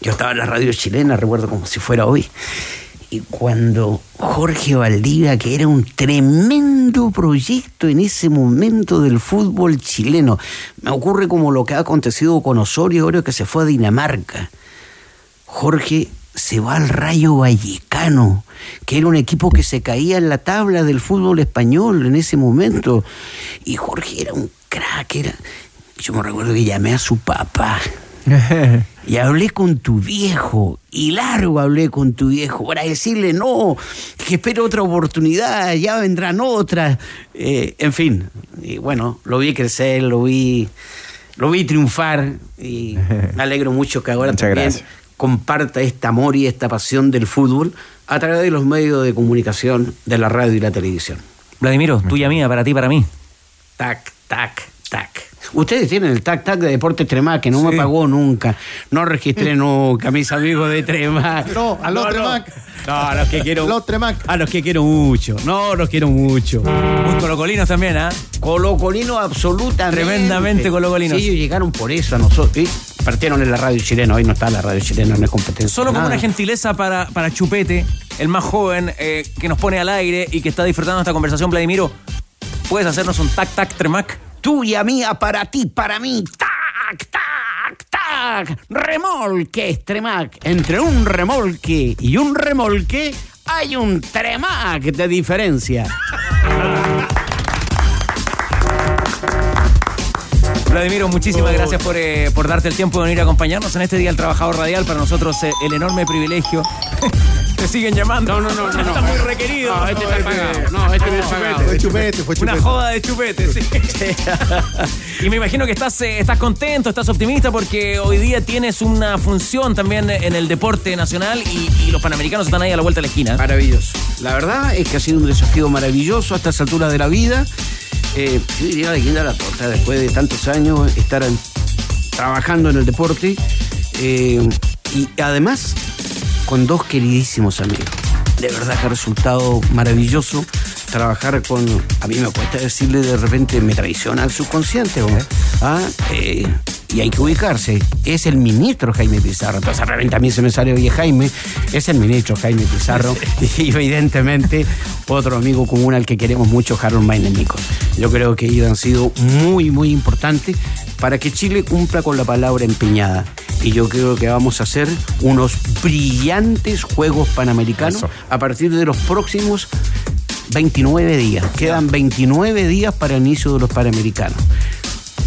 Speaker 20: yo estaba en la radio chilena, recuerdo como si fuera hoy, y cuando Jorge Valdivia, que era un tremendo proyecto en ese momento del fútbol chileno, me ocurre como lo que ha acontecido con Osorio ahora que se fue a Dinamarca. Jorge se va al Rayo Vallecano, que era un equipo que se caía en la tabla del fútbol español en ese momento. Y Jorge era un crack, era. Yo me recuerdo que llamé a su papá. <laughs> Y hablé con tu viejo, y largo hablé con tu viejo, para decirle, no, que espero otra oportunidad, ya vendrán otras. Eh, en fin, y bueno, lo vi crecer, lo vi, lo vi triunfar, y me alegro mucho que ahora <laughs>
Speaker 21: Muchas
Speaker 20: también
Speaker 21: gracias.
Speaker 20: comparta este amor y esta pasión del fútbol a través de los medios de comunicación, de la radio y la televisión.
Speaker 1: Vladimiro, tuya mía, para ti, para mí.
Speaker 20: Tac, tac, tac. Ustedes tienen el tac tac de Deportes Tremac, que no me pagó nunca. No registré nunca, mis amigos de Tremac.
Speaker 11: No, a los
Speaker 20: no.
Speaker 11: Tremac.
Speaker 20: No, a los que quiero.
Speaker 11: Los Tremac.
Speaker 20: A los que quiero mucho. No, los quiero mucho.
Speaker 1: Muy colocolinos también, ¿ah?
Speaker 20: Colocolino absolutamente.
Speaker 1: Tremendamente colocolinos.
Speaker 20: Sí, ellos llegaron por eso a nosotros. Y partieron en la radio chilena. Hoy no está la radio chilena, no es competencia.
Speaker 1: Solo como una gentileza para, para Chupete, el más joven eh, que nos pone al aire y que está disfrutando esta conversación, Vladimiro. ¿Puedes hacernos un tac
Speaker 20: Tuya, mía, para ti, para mí. Tac, tac, tac. Remolque, Tremac. Entre un remolque y un remolque hay un Tremac de diferencia. <laughs>
Speaker 1: Vladimiro, muchísimas gracias por, eh, por darte el tiempo de venir a acompañarnos en este Día del Trabajador Radial. Para nosotros eh, el enorme privilegio. Te siguen llamando.
Speaker 20: No, no, no, no.
Speaker 1: Está muy requerido.
Speaker 20: No, este está pagado. No, este no está pagado.
Speaker 11: Fue chupete, fue
Speaker 1: Una
Speaker 11: chupete.
Speaker 1: joda de chupete, sí. <laughs> y me imagino que estás, eh, estás contento, estás optimista porque hoy día tienes una función también en el deporte nacional y, y los panamericanos están ahí a la vuelta de la esquina.
Speaker 20: Maravilloso. La verdad es que ha sido un desafío maravilloso a estas alturas de la vida. Eh, yo diría de guinda la torta, después de tantos años estar en- trabajando en el deporte. eh, y además, con dos queridísimos amigos. De verdad que ha resultado maravilloso trabajar con. A mí me cuesta decirle de repente, me traiciona el subconsciente. Ah, eh, y hay que ubicarse. Es el ministro Jaime Pizarro. Entonces, de repente a mí se me sale, oye, Jaime, es el ministro Jaime Pizarro. <laughs> Y evidentemente, otro amigo común al que queremos mucho, Harold Mainemico. Yo creo que ellos han sido muy, muy importantes para que Chile cumpla con la palabra empeñada. Y yo creo que vamos a hacer unos brillantes Juegos Panamericanos a partir de los próximos 29 días. Quedan 29 días para el inicio de los Panamericanos.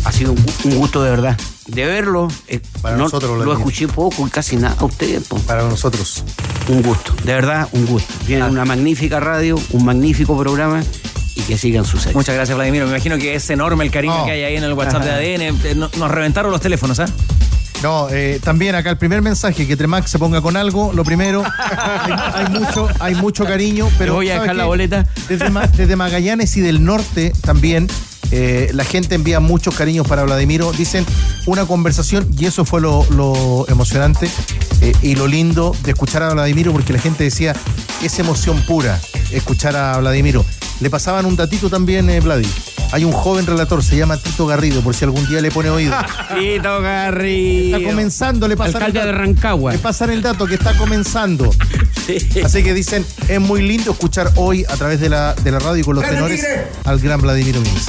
Speaker 20: Ha sido un, gu- un gusto de verdad. De verlo, eh,
Speaker 11: Para
Speaker 20: no-
Speaker 11: nosotros,
Speaker 20: lo
Speaker 11: Vladimir.
Speaker 20: escuché poco y casi nada a ustedes. po.
Speaker 11: Para nosotros.
Speaker 20: Un gusto, de verdad, un gusto. Tienen una magnífica radio, un magnífico programa y que sigan sus éxitos.
Speaker 1: Muchas gracias, Vladimiro. Me imagino que es enorme el cariño que hay ahí en el WhatsApp de ADN. Eh, no- Nos reventaron los teléfonos, ¿ah?
Speaker 11: No, eh, también acá el primer mensaje, que Tremac se ponga con algo, lo primero, hay, hay mucho, hay mucho cariño, <laughs> pero
Speaker 20: Le voy a
Speaker 11: ¿sabe
Speaker 20: dejar la boleta.
Speaker 11: Desde, Ma- desde Magallanes y del norte también, eh, la gente envía muchos cariños para Vladimiro, dicen una conversación, y eso fue lo, lo emocionante eh, y lo lindo de escuchar a Vladimiro, porque la gente decía, es emoción pura escuchar a Vladimiro. Le pasaban un datito también, eh, Vladi. Hay un joven relator, se llama Tito Garrido, por si algún día le pone oído. <laughs>
Speaker 20: Tito Garrido.
Speaker 11: Está comenzando, le pasan
Speaker 20: Alcalde
Speaker 11: el
Speaker 20: de
Speaker 11: dato.
Speaker 20: Rancagua.
Speaker 11: Le pasan el dato que está comenzando. <laughs> Así que dicen, es muy lindo escuchar hoy a través de la, de la radio y con los tenores al gran Vladimiro Mínez.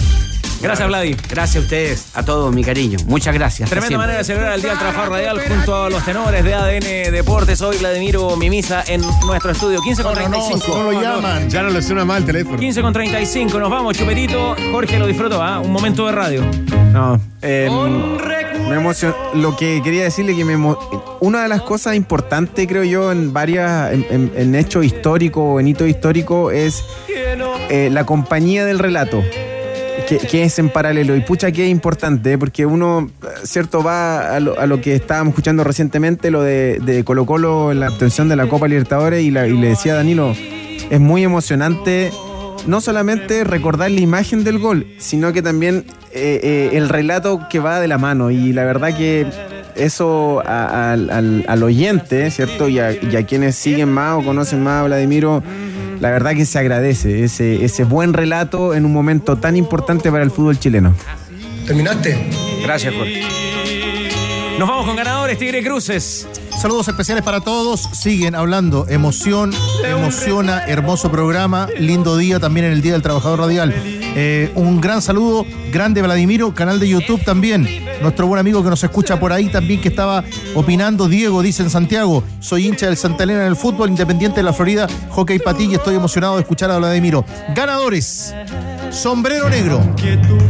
Speaker 1: Gracias, Vladi.
Speaker 20: Gracias a ustedes, a todos, mi cariño. Muchas gracias.
Speaker 1: Tremenda manera de celebrar el Día del Trabajador Radial junto a los tenores de ADN Deportes. Hoy Vladimiro Mimisa en nuestro estudio. 15 con 35.
Speaker 11: No lo llaman.
Speaker 13: Ya no le suena mal el teléfono.
Speaker 1: 15 con 35. Nos vamos, Chupetito. Jorge lo disfrutó, ¿ah? Un momento de radio.
Speaker 21: No, eh, me emocionó. Lo que quería decirle que me emo- una de las cosas importantes, creo yo, en varias, en, en- en hechos históricos o en hitos históricos es eh, la compañía del relato. Que, es en paralelo. Y pucha, que es importante, porque uno, cierto, va a lo, que estábamos escuchando recientemente, lo de, de Colo Colo la obtención de la Copa Libertadores, y, la- y le decía a Danilo, es muy emocionante no solamente recordar la imagen del gol, sino que también eh, eh, el relato que va de la mano. Y la verdad que eso al- al oyente, ¿cierto? Y a, y a quienes siguen más o conocen más a Vladimiro, la verdad que se agradece ese, ese buen relato en un momento tan importante para el fútbol chileno.
Speaker 22: ¿Terminaste?
Speaker 20: Gracias, Jorge.
Speaker 1: Nos vamos con ganadores, Tigre Cruces.
Speaker 11: Saludos especiales para todos. Siguen hablando. Emoción, emociona, hermoso programa. Lindo día también en el Día del Trabajador Radial. Eh, un gran saludo, grande Vladimiro, canal de YouTube también. Nuestro buen amigo que nos escucha por ahí también que estaba opinando. Diego dice en Santiago, soy hincha del Santa Elena en el fútbol, independiente de la Florida, hockey patilla. Estoy emocionado de escuchar a Vladimiro. Ganadores. Sombrero negro.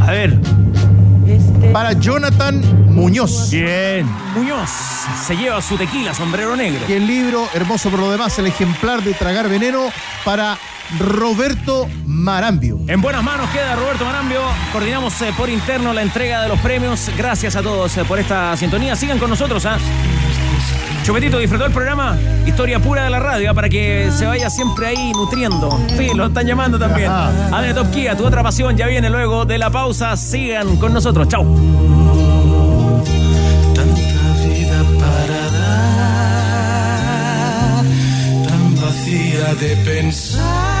Speaker 12: A ver,
Speaker 11: para Jonathan Muñoz.
Speaker 1: Bien. Muñoz se lleva su tequila, sombrero negro.
Speaker 11: Y el libro, hermoso por lo demás, el ejemplar de Tragar Veneno para Roberto Marambio.
Speaker 1: En buenas manos queda Roberto Marambio. Coordinamos eh, por interno la entrega de los premios. Gracias a todos eh, por esta sintonía. Sigan con nosotros. ¿ah? Chupetito, ¿disfrutó el programa? Historia pura de la radio, ¿ah? para que se vaya siempre ahí nutriendo. Sí, lo están llamando también. Adene Top Kia, tu otra pasión, ya viene luego de la pausa. Sigan con nosotros. Chau.
Speaker 22: Tanta vida para dar, tan vacía de pensar